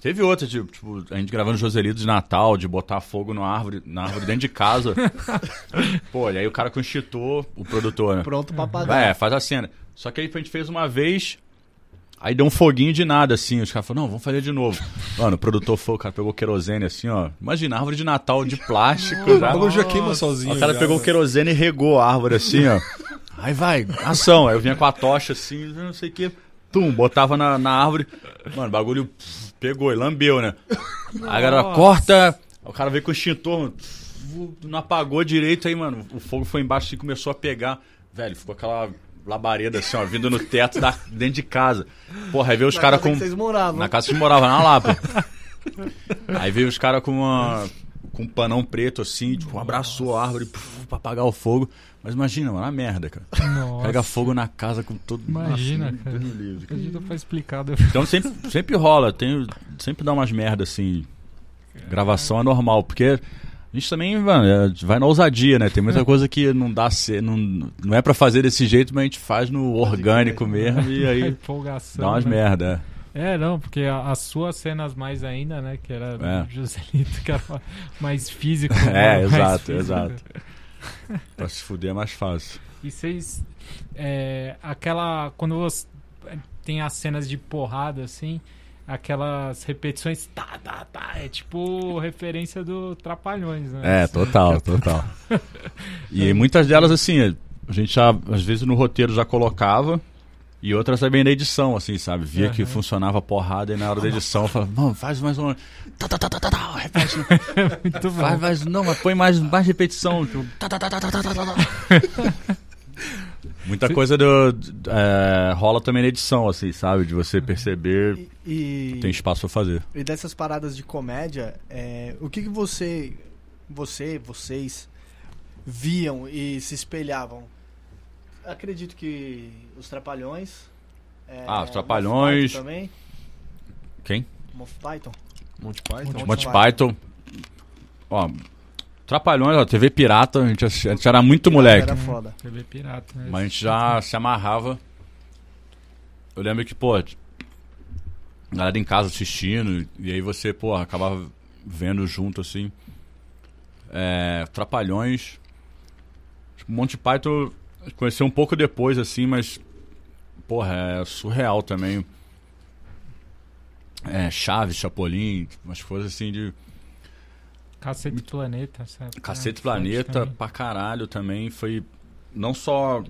Teve outra, tipo, tipo, a gente gravando Joselito de Natal, de botar fogo na árvore, na árvore dentro de casa. (laughs) Pô, e aí o cara constitou o produtor, né? Pronto pra pagar. É, faz a cena. Só que aí a gente fez uma vez, aí deu um foguinho de nada, assim. Os caras falaram, não, vamos fazer de novo. Mano, o produtor foi, o cara pegou querosene, assim, ó. Imagina, árvore de Natal de plástico. O já. bagulho já queima sozinho. O cara já, pegou o né? querosene e regou a árvore assim, ó. Aí vai, ação. Aí eu vinha com a tocha assim, não sei o que. Tum, botava na, na árvore. Mano, o bagulho pff, pegou e lambeu, né? Aí a galera, Nossa. corta. O cara veio com o extintor, não apagou direito aí, mano. O fogo foi embaixo e começou a pegar. Velho, ficou aquela labareda assim, ó, vindo no teto da, dentro de casa. Porra, aí veio os caras com. que vocês moravam. Na casa que morava, na Lapa. (laughs) Aí veio os caras com uma. Com um panão preto assim, tipo, abraçou a árvore puf, pra apagar o fogo. Mas imagina, mano, a merda, cara. Nossa. Pega fogo na casa com todo Imagina, Nossa, cara. Livre, cara. Acredita pra explicado. Então sempre, sempre rola, tem, sempre dá umas merda assim. Gravação é normal, porque A gente também mano, é, vai na ousadia, né? Tem muita coisa que não dá ser, não, não é pra fazer desse jeito, mas a gente faz no orgânico mesmo e (laughs) A aí dá umas né? merda. É, não, porque a- as suas cenas mais ainda, né? Que era É. o Joselito, que era mais físico. (laughs) É, né, mais exato, físico. exato. (laughs) Pra se fuder é mais fácil. E vocês. É, aquela. Quando você tem as cenas de porrada, assim, aquelas repetições. Tá, tá, tá. É tipo referência do Trapalhões, né? É, total, total. (laughs) E muitas delas, assim, a gente já, às vezes no roteiro já colocava. E outras também na edição, assim, sabe? Via que Aham. funcionava a porrada e na hora da edição eu falava, mano, faz mais uma. Tá, tá, tá, tá, tá, tá, repete. Muito bom. Faz mais. Não, mas põe mais, mais repetição. Tipo, tá, tá, tá, tá, tá, tá, tá, tá. Muita coisa do, é, rola também na edição, assim, sabe? De você perceber E, e, tem espaço pra fazer. e dessas paradas de comédia, é, o que, que você, você, vocês viam e se espelhavam? Acredito que os Trapalhões. é, Ah, os Trapalhões. Também. Quem? Monty Python. Monty Python. Monty Monty Python. Ó, Trapalhões, ó, TV Pirata, a gente, a gente era muito moleque. Era foda. TV Pirata, né? Mas a gente já se amarrava. Eu lembro que, pô, galera em casa assistindo, e aí você, pô, acabava vendo junto, assim. É, Trapalhões. Tipo, Monty Python conheci um pouco depois, assim, mas, porra, é surreal também. É, Chaves, Chapolin, umas coisas assim de. Cacete Planeta, sabe? Cacete É, Planeta pra caralho também foi não só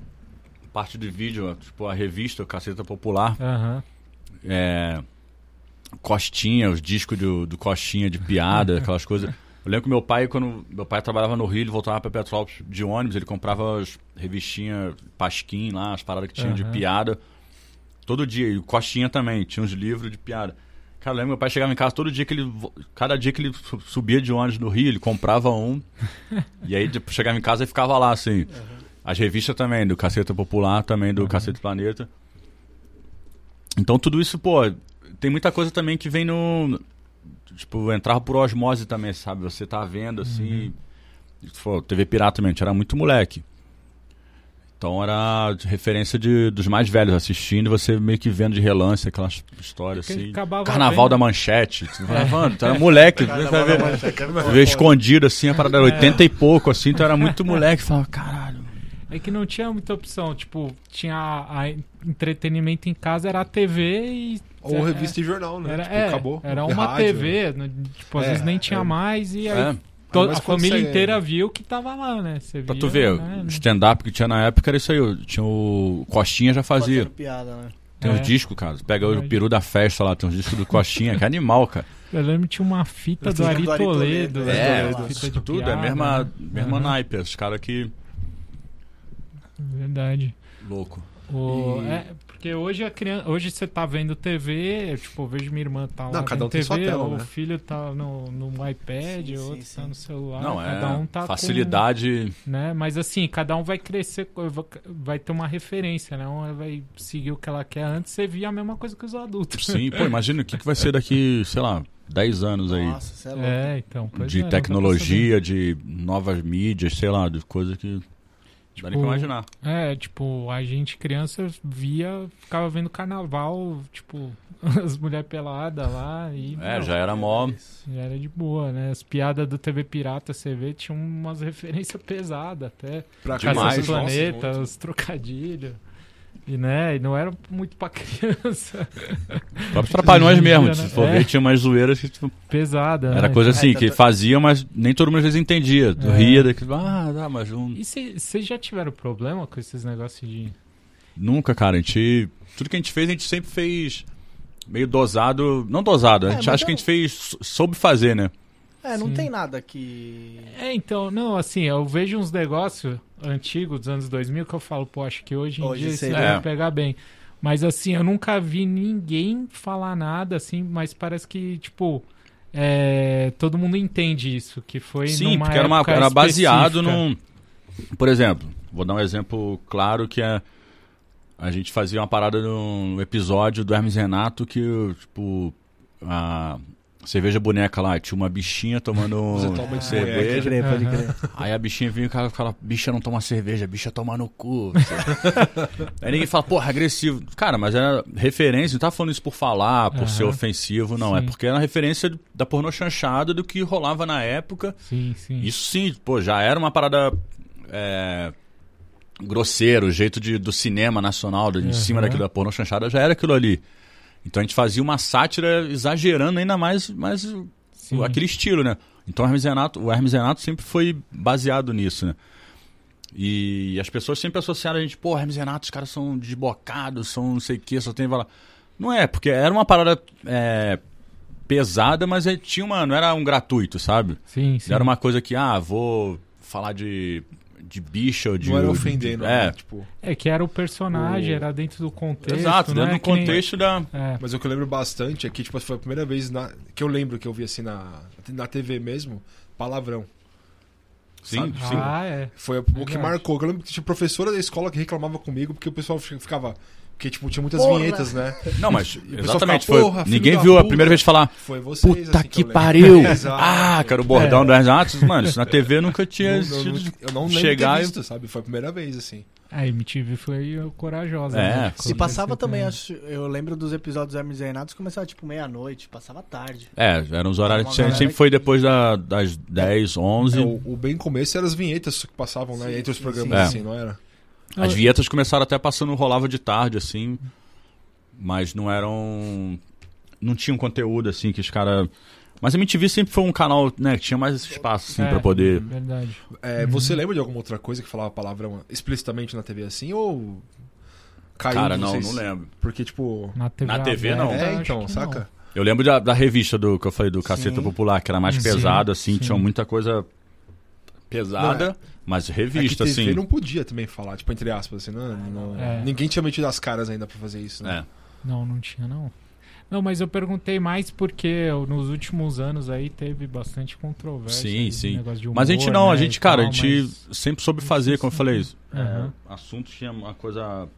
parte de vídeo, tipo a revista Caceta Popular, Aham. é, Costinha, os discos do, do Costinha de piada, (laughs) aquelas coisas. Eu lembro que meu pai, quando meu pai trabalhava no Rio, ele voltava pra Petrópolis de ônibus, ele comprava as revistinhas Pasquim lá, as paradas que tinham de Aham. piada. Todo dia, e o Costinha também, tinha uns livros de piada. Cara, eu lembro meu pai chegava em casa todo dia que ele. Cada dia que ele su- subia de ônibus no Rio, ele comprava um. (laughs) e aí tipo, chegava em casa e ficava lá, assim. As revistas também, do Caceta Popular, também do Caceta Planeta. Então tudo isso, pô, tem muita coisa também que vem no. Tipo, entrava por osmose também, sabe? Você tá vendo assim. Pô, TV Pirata também, a gente era muito moleque. Então era de referência de, dos mais velhos assistindo, e você meio que vendo de relance aquelas histórias assim. Carnaval vendo- da Manchete. Mano, tu era moleque. ver, tu vê escondido assim, a parada era 80 e pouco, assim, então era muito moleque. Falava, caralho. É que não tinha muita opção. Tipo, tinha a, a entretenimento em casa, era a TV e. Ou é, revista e jornal, né? Era, tipo, é, acabou. era uma rádio. TV, né? tipo, às É, vezes nem tinha é. mais e aí To- Mas a família você- inteira viu que tava lá, né? Você pra via, tu ver, né? o stand-up que tinha na época era isso aí. Tinha o Costinha já fazia. Piada, né? Tem É. uns discos, cara. Pega o peru da festa lá, tem uns discos do Costinha, que é animal, cara. Eu lembro que tinha uma fita do Ari do Ari Toledo. Toledo, né? é, fita tudo, é mesma, né? mesma Aham, naipe. Os caras que. Verdade. Louco. O- E- é, porque hoje a criança, hoje você tá vendo TV, eu, tipo, eu vejo minha irmã tá lá Não, cada um vendo tem TV, sua tela, o né? filho tá no, no iPad, Sim, o sim, outro sim. tá no celular, Não, cada é um tá facilidade. com, né? Mas assim, cada um vai crescer, vai ter uma referência, né? Um vai seguir o que ela quer. Antes você via a mesma coisa que os adultos. Sim, pô, imagina o que, que vai ser daqui, sei lá, 10 anos aí. Nossa, é louco. É, então. pois de é, tecnologia, de novas mídias, sei lá, de coisa que. Não dá nem pra Tipo, imaginar. É, tipo, a gente criança via, ficava vendo carnaval, tipo, (laughs) as mulheres peladas lá e É, já era mó. já era de boa, né? As piadas do TV Pirata, você vê, tinha umas (laughs) referências pesadas até. Pra Demais, Casa crianças, do nossa, Planeta, muito. os trocadilhos. E, né, e não era muito pra (laughs) criança. Próprios trapalhões Hoje em mesmo, dia, se né? for É. ver, tinha umas zoeiras que tipo, Pesada, era né? coisa assim, É, que tanto- fazia, mas nem todo mundo às vezes entendia. Tu É. ria, daqui, ah, dá, mas um... E vocês já tiveram problema com esses negócios de. nunca, cara. A gente. Tudo que a gente fez, a gente sempre fez meio dosado. Não dosado, a É, gente acha que a eu- gente fez, sou- soube fazer, né? É, não Sim. tem nada que. É, então, não, assim, eu vejo uns negócios antigos dos anos 2000 que eu falo, pô, acho que hoje em Hoje dia isso seria- deve É. pegar bem. Mas assim, eu nunca vi ninguém falar nada, assim, mas parece que, tipo, é, todo mundo entende isso, que foi Sim, numa porque era, uma, época era baseado num. Por exemplo, vou dar um exemplo claro que é. A gente fazia uma parada num episódio do Hermes Renato que, tipo, a, cerveja boneca lá, tinha uma bichinha tomando (laughs) Você toma de Pode cerveja. crer, pode crer. Aí a bichinha vinha e o cara ficava, bicha não toma cerveja, bicha toma no cu. (laughs) Aí ninguém fala, porra, agressivo. Cara, mas era referência, não tá falando isso por falar, por Aham. ser ofensivo, não. É Sim. porque era referência da pornô chanchada do que rolava na época. Sim, sim. Isso sim, pô, já era uma parada é, grosseira, o jeito de, do cinema nacional, de, em Aham. cima daquilo da pornô chanchada, já era aquilo ali. Então a gente fazia uma sátira exagerando ainda mais, mais Sim. aquele estilo, né? Então o Hermes Renato, o Hermes Renato sempre foi baseado nisso, né? E as pessoas sempre associaram a gente, pô, Hermes Renato, os caras são desbocados, são não sei o que, só tem vala. Não é, porque era uma parada é, pesada, mas é- tinha uma, não era um gratuito, sabe? Sim, sim. Era uma coisa que, ah, vou falar de, de bicha ou de. Não era de- ofendendo, é. né? Tipo, É que era o personagem, O- era dentro do contexto. Exato, não dentro é do que nem- contexto da. É, Mas o que eu lembro bastante é que tipo, foi a primeira vez na- que eu lembro que eu vi assim na, na TV mesmo, palavrão. Sim, Sabe? sim. Ah, é. Foi o que marcou. Eu lembro que tinha professora da escola que reclamava comigo porque o pessoal ficava. Porque, tipo, tinha muitas Porra! vinhetas, né? Não, mas exatamente ficava, foi. "Porra, filho ninguém viu a puta." primeira vez falar. Foi vocês. Puta assim, que eu lembro. pariu! (laughs) Ah, cara, o bordão do Hermes Mano, isso na (laughs) TV nunca tinha Não- não- sido. eu não lembro chegar ter e- visto, sabe? Foi a primeira vez, assim. A MTV foi corajosa. É. né? Se passava também, acho, eu lembro dos episódios Hermes e Renatos, começava tipo meia-noite, passava tarde. É, eram os horários. A galera sempre que- foi depois da- das 10, 11. É, o, o bem começo eram as vinhetas que passavam, né? Sim, Entre os programas, sim. assim, não era? As vinhetas começaram até passando, rolava de tarde, assim. Mas não eram. Não tinha um conteúdo, assim, que os caras. Mas a MTV sempre foi um canal, né, que tinha mais esse espaço, assim, É, pra poder. Verdade. É, Você lembra de alguma outra coisa que falava palavrão explicitamente na TV assim? Ou. Caiu Cara, não, vocês? não lembro. Porque, tipo. Na TV, Na TV, não. É, então, saca? Eu lembro da, da revista do que eu falei, do Caceta Sim. Popular, que era mais Sim, pesado, assim, sim. tinha muita coisa pesada, mas É que revista, TV assim. não podia também falar, tipo, entre aspas, assim, não, não- É. ninguém tinha metido as caras ainda pra fazer isso, né? É. Não, não tinha, não. Não, mas eu perguntei mais porque nos últimos anos aí teve bastante controvérsia. Sim, aí, sim. negócio de Mas a gente humor, não, a né, gente, e cara, a tal, gente mas- sempre soube fazer, como eu falei. É, Aham. assunto tinha uma coisa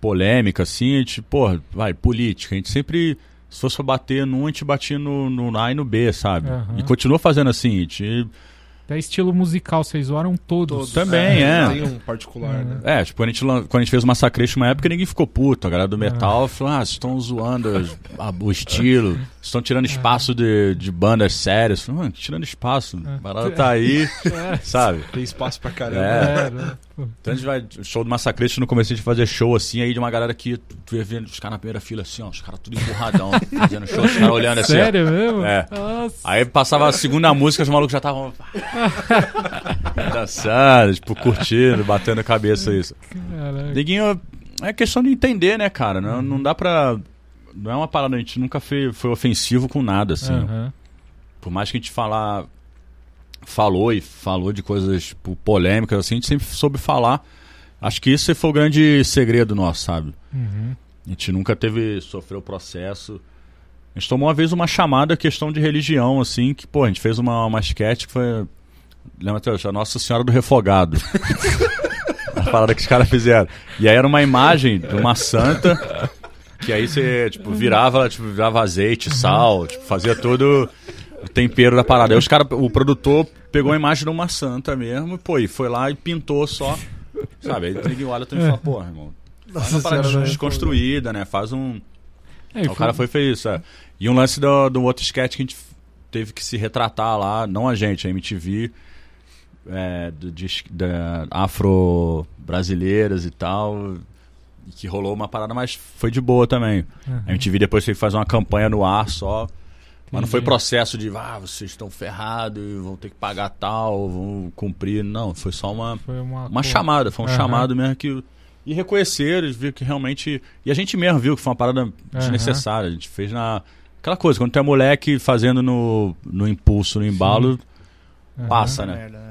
polêmica, assim, a gente, porra, vai, política. A gente sempre, se fosse pra bater num, a gente batia no, no A e no B, sabe? Aham. E continua fazendo assim, a gente. Até estilo musical, vocês zoaram todos. Todos. Também, é. Tem um particular, né? É, tipo, quando a gente, quando a gente fez o Massacration uma época, ninguém ficou puto. A galera do metal falou, ah, vocês estão zoando o estilo, vocês estão tirando espaço de, de bandas sérias. Falei, mano, tirando espaço. A parada tá aí, (laughs) É, sabe? Tem espaço pra caramba. É. é, né? Então a gente vai, o show do Massacration, no começo a gente fazia show assim, aí de uma galera que tu, ia vendo os caras na primeira fila assim, ó, os caras tudo empurradão, (laughs) fazendo show, os caras olhando assim. ó. Sério mesmo? É. Nossa. Aí passava a segunda música, os malucos já estavam (laughs) dançando, tipo, curtindo, batendo a cabeça isso. Caraca. Neguinho, é questão de entender, né, cara? Não, não dá pra. Não é uma parada, a gente nunca foi, foi ofensivo com nada, assim. Aham. Por mais que a gente falar, falou e falou de coisas tipo, polêmicas, assim, a gente sempre soube falar. Acho que esse foi o grande segredo nosso, sabe? Uhum. A gente nunca teve, sofreu processo. A gente tomou uma vez uma chamada questão de religião, assim, que, pô, a gente fez uma, uma sketch que foi. Lembra até hoje, a Nossa Senhora do Refogado. (laughs) a parada que os caras fizeram. E aí era uma imagem de uma santa, que aí você, tipo, virava, ela, tipo, virava azeite, sal, tipo, fazia todo o tempero da parada. Aí os cara, o produtor pegou a imagem de uma santa mesmo, pô, e foi lá e pintou só. Sabe? Aí ninguém olha também e fala, porra, irmão. Faz uma parada desconstruída, né? Faz um. É, o cara foi e fez isso. é. E um lance do, do outro sketch que a gente teve que se retratar lá, não a gente, a MTV, é, do, de, da afro-brasileiras e tal, e que rolou uma parada, mas foi de boa também. Uhum. A MTV depois teve que fazer uma campanha no ar só. Mas não foi Entendi. processo de, ah, vocês estão ferrados, e vão ter que pagar tal, vão cumprir. Não, foi só uma, Foi uma, uma chamada, foi um Aham. chamado mesmo que. E reconhecer, eles viram que realmente. E a gente mesmo viu que foi uma parada desnecessária. A gente fez na. Aquela coisa, quando tu é moleque fazendo no, no impulso, no embalo, passa, né? Merda, né?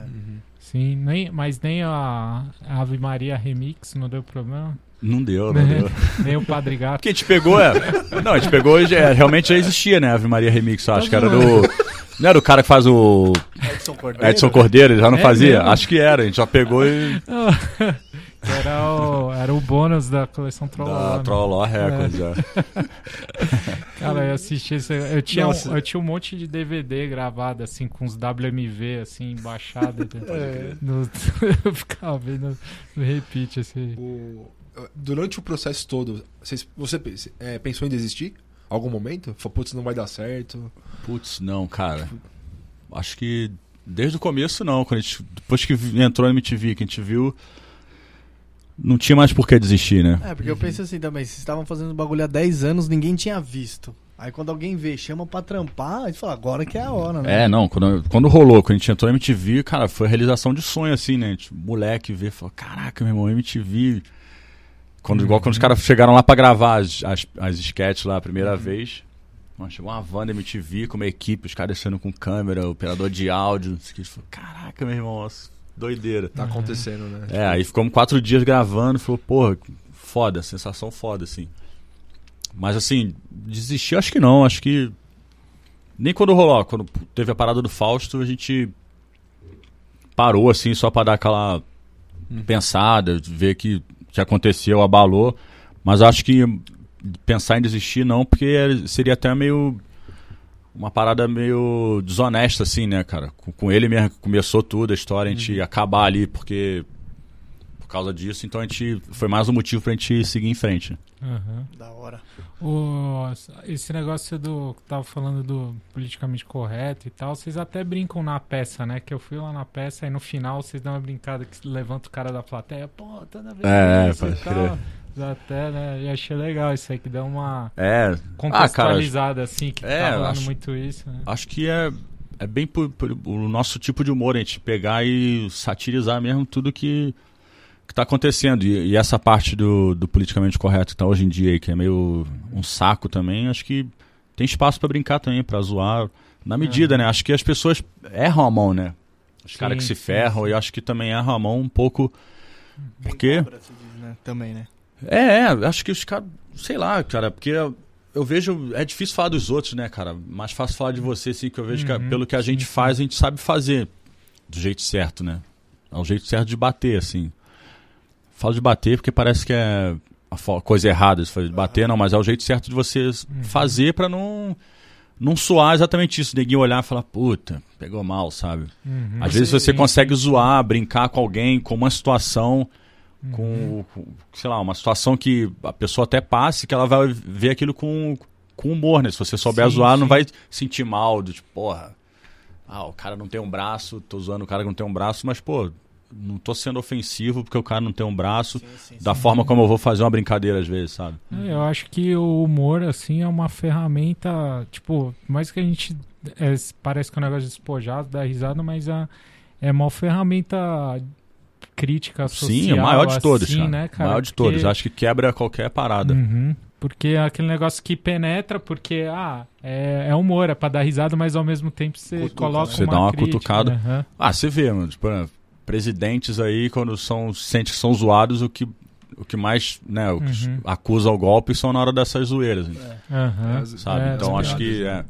Sim, nem, mas nem a Ave Maria Remix não deu problema. Não deu, não (laughs) deu. Nem o Padre Gato. Porque a gente pegou, é. Não, a gente pegou e já- realmente já existia, né? Ave Maria Remix, eu acho que era do. Não era o cara que faz o Edson Cordeiro. Edson Cordeiro, ele já não É fazia? mesmo? Acho que era, a gente já pegou e. Que era o, era o bônus da coleção Trolloló. Da Trolloló Records, é. (laughs) Cara, eu assisti esse, eu tinha, um, Nossa. eu tinha um monte de DVD gravado, assim, com os WMV, assim, baixado. É. (laughs) no- (laughs) eu ficava vendo no repeat, assim. O- durante o processo todo, vocês- você é, pensou em desistir? Algum momento? Falou, putz, não vai dar certo. Putz, não, cara. Acho que desde o começo não. Quando a gente, depois que entrou na MTV, que a gente viu, não tinha mais por que desistir, né? É, porque eu penso assim também, vocês estavam fazendo bagulho há 10 anos, ninguém tinha visto. Aí quando alguém vê, chama pra trampar, aí fala, agora que é a hora, né? É, não, quando, quando rolou, quando a gente entrou na MTV, cara, foi realização de sonho, assim, né? Gente, moleque vê, falou, caraca, meu irmão, MTV. Quando, Igual quando os caras chegaram lá pra gravar as, as, as sketches lá a primeira vez. Mano, chegou uma van da MTV com uma equipe, os caras descendo com câmera, operador de áudio. não sei o que. Falou, caraca, meu irmão, nossa, doideira. Tá acontecendo, né? É, aí ficamos quatro dias gravando, falou, porra, foda, sensação foda, assim. Mas assim, desistir acho que não, acho que. Nem quando rolou, quando teve a parada do Fausto, a gente parou assim, só pra dar aquela pensada, ver que que aconteceu, abalou. Mas acho que pensar em desistir não, porque seria até meio. Uma parada meio desonesta, assim, né, cara? Com, com ele mesmo que começou tudo, a história, a gente acabar ali, porque. Por causa disso, então a gente. Foi mais um motivo pra gente seguir em frente. Aham. Da hora. O, esse negócio do que tava falando do politicamente correto e tal, vocês até brincam na peça, né? Que eu fui lá na peça e no final vocês dão uma brincada que levanta o cara da plateia, pô, toda vez É, pode tal. crer. Até, né? E achei legal isso aí, que dá uma É. contextualizada, assim, que é, tá falando acho- muito isso, né? Acho que é, é bem por, por- o nosso tipo de humor, a gente pegar e satirizar mesmo tudo que, que tá acontecendo. E, e essa parte do, do politicamente correto que tá hoje em dia aí, que é meio um saco também, acho que tem espaço pra brincar também, pra zoar. Na medida, né? Acho que as pessoas erram a mão, né? Os caras que se ferram, sim. e acho que também erram a mão um pouco. Porque. Cobra, se diz, né? Também, né? É, é, acho que os caras, sei lá, cara, porque eu, vejo, é difícil falar dos outros, né, cara? Mais fácil falar de você, assim, que eu vejo que Uhum, pelo que a gente sim. faz, a gente sabe fazer do jeito certo, né? É o jeito certo de bater, assim. Falo de bater porque parece que é a coisa errada fazer de bater, não, mas é o jeito certo de você Uhum. fazer pra não não soar exatamente isso, ninguém olhar e falar, puta, pegou mal, sabe? Uhum. Às vezes você Sim, consegue zoar, brincar com alguém, com uma situação. Com, com, sei lá, uma situação que a pessoa até passe, que ela vai ver aquilo com, com humor, né? Se você souber Sim, zoar, não sim. vai sentir mal, do tipo, porra, ah, o cara não tem um braço, tô zoando o cara que não tem um braço, mas, pô, não tô sendo ofensivo porque o cara não tem um braço, Sim, sim, da forma como eu vou fazer uma brincadeira às vezes, sabe? É, Eu acho que o humor, assim, é uma ferramenta, tipo, mais que a gente. é, parece que é um negócio despojado, dá risada, mas é, é uma ferramenta crítica social. Sim, o maior de todos, assim, cara. né, O maior de todos. Acho que quebra qualquer parada. Uhum. Porque é aquele negócio que penetra, porque, ah, é, é humor, é pra dar risada, mas ao mesmo tempo você Cutuca, coloca né? Você uma dá uma crítica, cutucada. aham. Ah, você vê, mano, tipo, né, presidentes aí, quando são, sente que são zoados, o que, o que mais, né, o que Uhum. acusa o golpe são na hora dessas zoeiras, né. É, sabe? É, então as acho que é,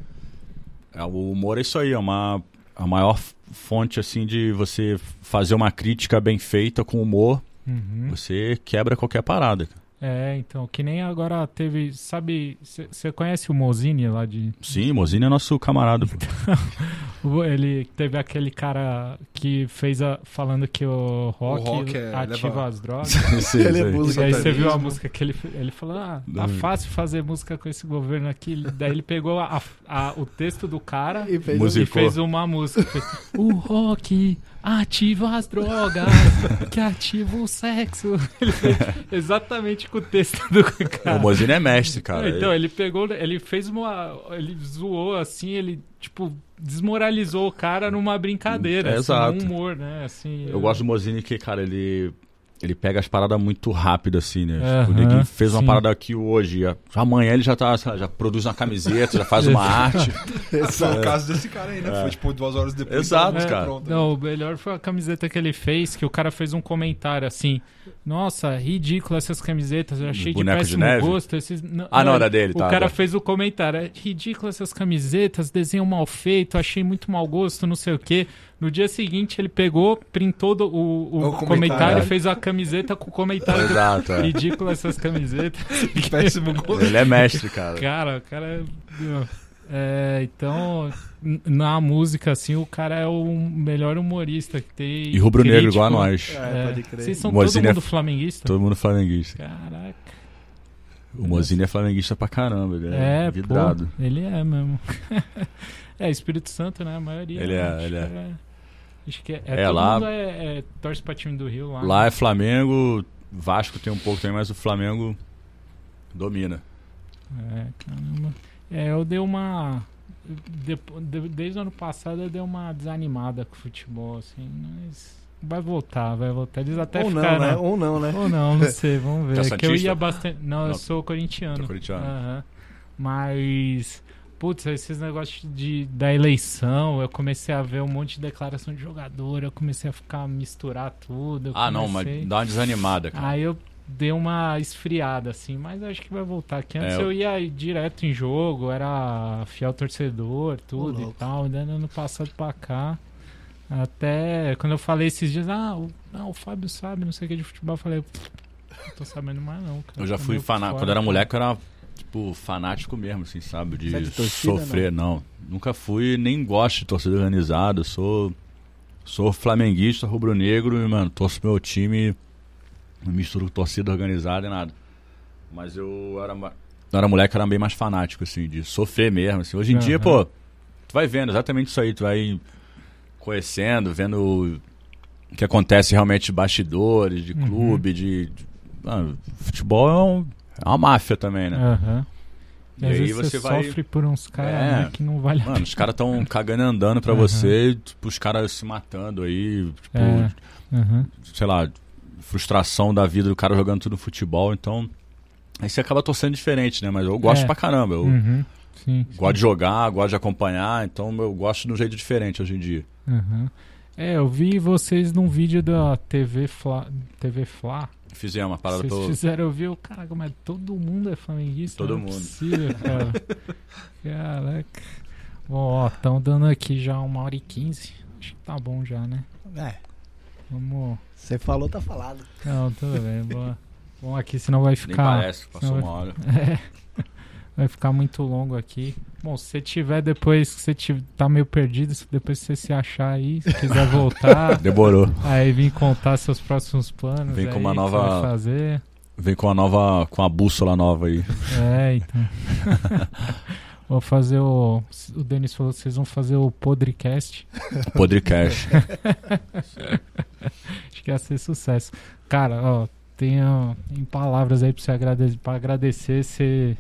é, o humor é isso aí, é uma, a maior fonte, assim, de você fazer uma crítica bem feita com humor, Uhum. você quebra qualquer parada. cara. É, então, que nem agora teve, sabe, você conhece o Mozini lá de... Sim, Mozini é nosso camarada. pô. (laughs) O- Ele teve aquele cara que fez a. falando que o rock, rock é- ativa leva- as drogas. (laughs) Sim, Ele é sim. músico. e aí você viu a música que ele, ele falou: Ah, tá Não. fácil fazer música com esse governo aqui. Daí ele pegou a- a- o texto do cara E fez Música. e fez uma música. Fez, o rock ativa as drogas, (laughs) que ativa o sexo. (laughs) Ele fez exatamente com o texto do cara. O Mozini é mestre, cara. então, ele pegou, ele fez uma. Ele zoou assim, ele, tipo, desmoralizou o cara numa brincadeira. É, assim, exato. num humor, né? Assim, Eu gosto do Mozini que, cara, ele. Ele pega as paradas muito rápido, assim, né? Tipo, o neguinho fez uma sim. parada aqui hoje. já- Amanhã ele já tá, já produz uma camiseta, já faz uma (laughs) arte. Foi o caso desse cara aí, né? Foi tipo duas horas depois. Exato, tava cara. pronto, né? Não, o melhor foi a camiseta que ele fez, que o cara fez um comentário assim. Nossa, ridículo essas camisetas, eu achei de Boneco de péssimo neve? gosto. Esses... Ah, não, era dele, O tá, cara tá. fez o comentário, é ridículo essas camisetas, desenho mal feito, achei muito mau gosto, não sei o quê. No dia seguinte, ele pegou, printou do- o, o O comentário, comentário. e fez a camiseta com o comentário. Exato, é. Ridículo essas camisetas. (laughs) Péssimo gosto. Ele é mestre, cara. Cara, o cara é. é, então, na música, assim, o cara é o melhor humorista que tem. E rubro-negro igual a nós. É, pode crer. Vocês são todo é- mundo flamenguista? Todo mundo flamenguista. Caraca. O Mozinho é flamenguista pra caramba, ele é, É, vidrado. pô, ele é mesmo. (laughs) é, Espírito Santo, né? A maioria. Ele é, ele é. Acho que é. É, todo lá- mundo é, é, torce pra time do Rio lá. Lá né? é Flamengo, Vasco tem um pouco também, mas o Flamengo domina. É, caramba. É, eu dei uma. depo- de- desde o ano passado eu dei uma desanimada com o futebol, assim, mas vai voltar, vai voltar. Eles até Ou não, ficaram. né? Ou não, né? Ou não, não sei, vamos (laughs) ver. É que eu ia bastante. Não, eu Não. sou corintiano. Tá corintiano. Aham. Mas, putz, esses negócios de, da eleição, eu comecei a ver um monte de declaração de jogador, eu comecei a ficar misturar tudo. eu Ah, não, mas comecei- dá uma desanimada, cara. Aí eu dei uma esfriada, assim, mas acho que vai voltar. Que antes É, eu ia direto em jogo, era fiel torcedor, tudo e louco. tal. Daí ano passado pra cá. Até quando eu falei esses dias, ah, o, ah, o Fábio sabe, não sei o que de futebol, eu falei, "Pff, não tô sabendo mais não, cara. Eu já fui fanático. Quando eu era cara." moleque, eu era, tipo, fanático mesmo, assim, sabe? De, é de torcida, sofrer. Não? Nunca fui, nem gosto de torcida organizada. Sou, sou flamenguista, rubro-negro e, mano, torço meu time. Não misturo torcida organizada e nada. Mas eu era, eu era moleque, eu era bem mais fanático, assim, de sofrer mesmo. Assim. Hoje em dia, Aham. pô, tu vai vendo exatamente isso aí. Tu vai conhecendo, vendo o que acontece realmente de bastidores, de Uhum. clube, de. de- mano, futebol é, um- é uma máfia também, né? Aham. E, E aí você vai- sofre por uns caras É. né, que não vale a Mano, os caras tão cagando e andando pra Aham. você, tipo, os caras se matando aí, tipo, É. Aham. sei lá, frustração da vida do cara jogando tudo no futebol, então. Aí você acaba torcendo diferente, né? Mas eu gosto É. pra caramba. Eu Uhum. Sim. gosto de jogar, gosto de acompanhar, então eu gosto de um jeito diferente hoje em dia. Uhum. É, eu vi vocês num vídeo da TV Fla. TV Fla. Fizemos uma parada Vocês fizeram, eu vi, eu, caraca, mas todo mundo é flamenguista? Todo não é mundo. possível, cara. (laughs) Caraca. Bom, ó, estão dando aqui já uma hora e quinze. Acho que tá bom já, né? É, Vamos. você falou, tá falado. Não, tudo bem. Boa. Bom, aqui senão vai Nem ficar. parece, passou senão uma hora. (laughs) É. Vai ficar muito longo aqui. Bom, se você tiver depois que você tiver, tá meio perdido, se depois você se achar aí, se quiser voltar, (laughs) Demorou. aí vir contar seus próximos planos. Vem com aí, uma que nova- fazer. Vem com a nova. com a bússola nova aí. É, (laughs) então. Vou fazer o. O Denis falou que vocês vão fazer o Podrecast. Podcast. (laughs) Acho que ia ser sucesso. Cara, ó, tenho em palavras aí pra você agradecer, pra agradecer você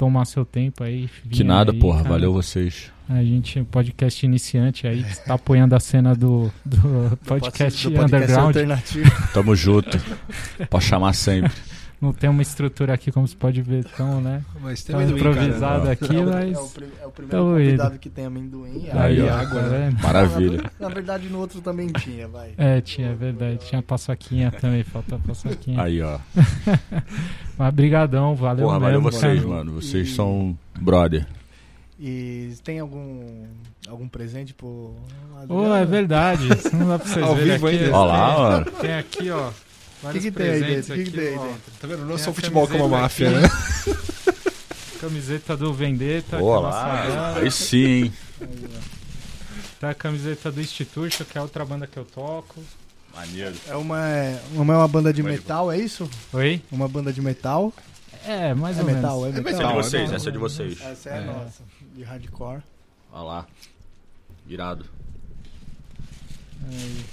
tomar seu tempo aí. Que nada, aí, porra. cara. Valeu vocês. A gente, podcast iniciante aí, que (laughs) tá apoiando a cena do, do podcast Do podcast underground. alternativo. Tamo junto. Pode chamar sempre. (laughs) Não tem uma estrutura aqui, como você pode ver, tão, né? Mas tem Tão amendoim, improvisado cara. aqui, é, o, mas. é o prim- é o primeiro Tamo convidado indo. que tem amendoim. Aí, aí ó. água, Tá né? (laughs) Maravilha. Na verdade, no outro também tinha, vai. É, tinha, é verdade. Tinha paçoquinha também, falta a paçoquinha. Aí, ó. (laughs) Mas brigadão, valeu Porra, valeu mesmo, vocês, cara. mano. Vocês E- são brother. E tem algum algum presente pro Ô, é verdade. Isso não dá pra (laughs) vocês Ao verem. Ó lá, mano. Tem aqui, ó. O Vários que, que tem aí presentes que, que aqui, tem aí ó. dentro? Tá vendo? Não é só a futebol como a máfia, aqui. né? (laughs) Camiseta do Vendetta. Boa que é a nossa lá. banda. Aí sim, hein? Tá a camiseta do Instituto, que é outra banda que eu toco. Maneiro. É uma, uma, é uma banda de Vai, metal, é isso? Oi? Uma banda de metal. É, mais É ou metal, menos. é mas Essa é metal. de vocês, essa é de vocês. Essa é, a É. nossa, de hardcore. Olha lá. Irado. Aí.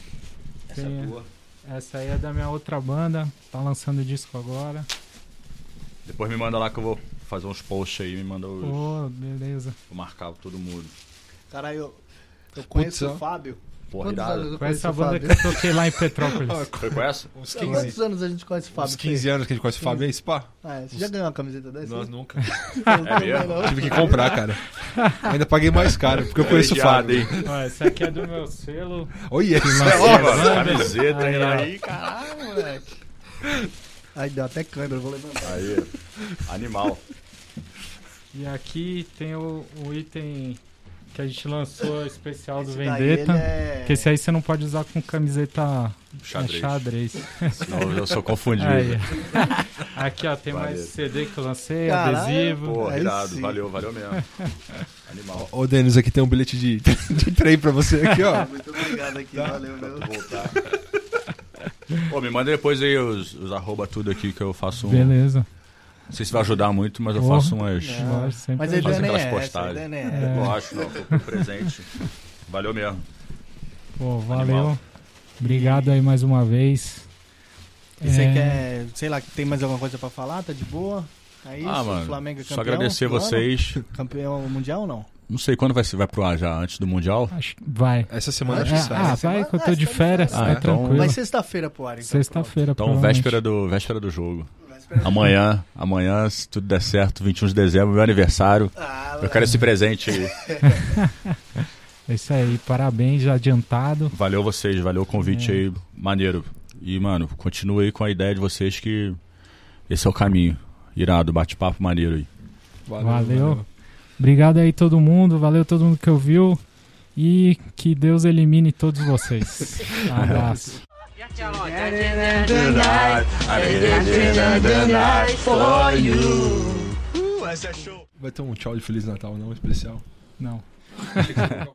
Essa Tem- é boa. Essa aí é da minha outra banda. Tá lançando disco agora. Depois me manda lá que eu vou fazer uns posts aí. Me manda os... Pô, beleza. Vou marcar todo mundo. Caralho, eu, eu conheço Putz, o Fábio. Porra, irado. essa banda que Fábio? eu toquei lá em Petrópolis. Foi com essa? Uns Há 15, quantos anos a gente conhece o Fábio? uns 15 anos que a gente conhece o Fábio, é isso, pá? Ah, é, você já ganhou uma camiseta dessa? Nós nunca. (laughs) é mesmo? Tive que comprar, cara. Ainda paguei mais caro, porque eu conheço o Fábio. hein? Ó, essa aqui é do meu selo. Olha, Banda. mano, camiseta Aí, aí, aí. Caralho, moleque. Ai, deu até câmera, eu vou levantar. Aí, animal. E aqui tem o, o item que a gente lançou especial do Esse daí, Vendetta. é- Que esse aí você não pode usar com camiseta Xadrez. xadrez. Senão eu sou confundido. Aí. Aqui, ó, tem mais Valeu. CD que eu lancei, Caralho, adesivo. Pô, irado. sim. Valeu, valeu mesmo. (laughs) Animal. Ô, Denis, aqui tem um bilhete de, (laughs) de trem pra você aqui, ó. Muito obrigado aqui, valeu, meu. Voltar. Pô, me manda depois aí os, os arroba tudo aqui que eu faço um. Beleza. Não sei se vai ajudar muito, mas eu Porra. faço umas. Lógico, sempre Mas a ideia nem é postagens. é. É. Eu acho, não, presente. Valeu mesmo. Pô, valeu. Animal. Obrigado aí mais uma vez. E você É, quer, sei lá, tem mais alguma coisa pra falar? Tá de boa? É isso? ah, mano. Flamengo é Só campeão agradecer do ano? vocês. Campeão mundial ou não? Não sei quando vai, ser- vai pro ar já, antes do Mundial. Acho que vai. Essa semana É, acho que sai. ah, vai que eu Ah, tô de férias, tá Ah, então- tranquilo. Vai sexta-feira pro ar, então. Sexta-feira, Então, véspera do, véspera do jogo. Amanhã, amanhã, se tudo der certo, 21 de dezembro, meu aniversário. Ah, Eu quero esse presente aí. (laughs) É isso aí, parabéns já adiantado. Valeu vocês, valeu o convite É. aí, maneiro. E, mano, continue aí com a ideia de vocês que esse é o caminho. Irado, bate-papo maneiro aí. Valeu. Obrigado aí todo mundo, valeu todo mundo que ouviu. E que Deus elimine todos vocês. (laughs) Abraço. Vai ter um tchau de Feliz Natal, não? Especial. Não.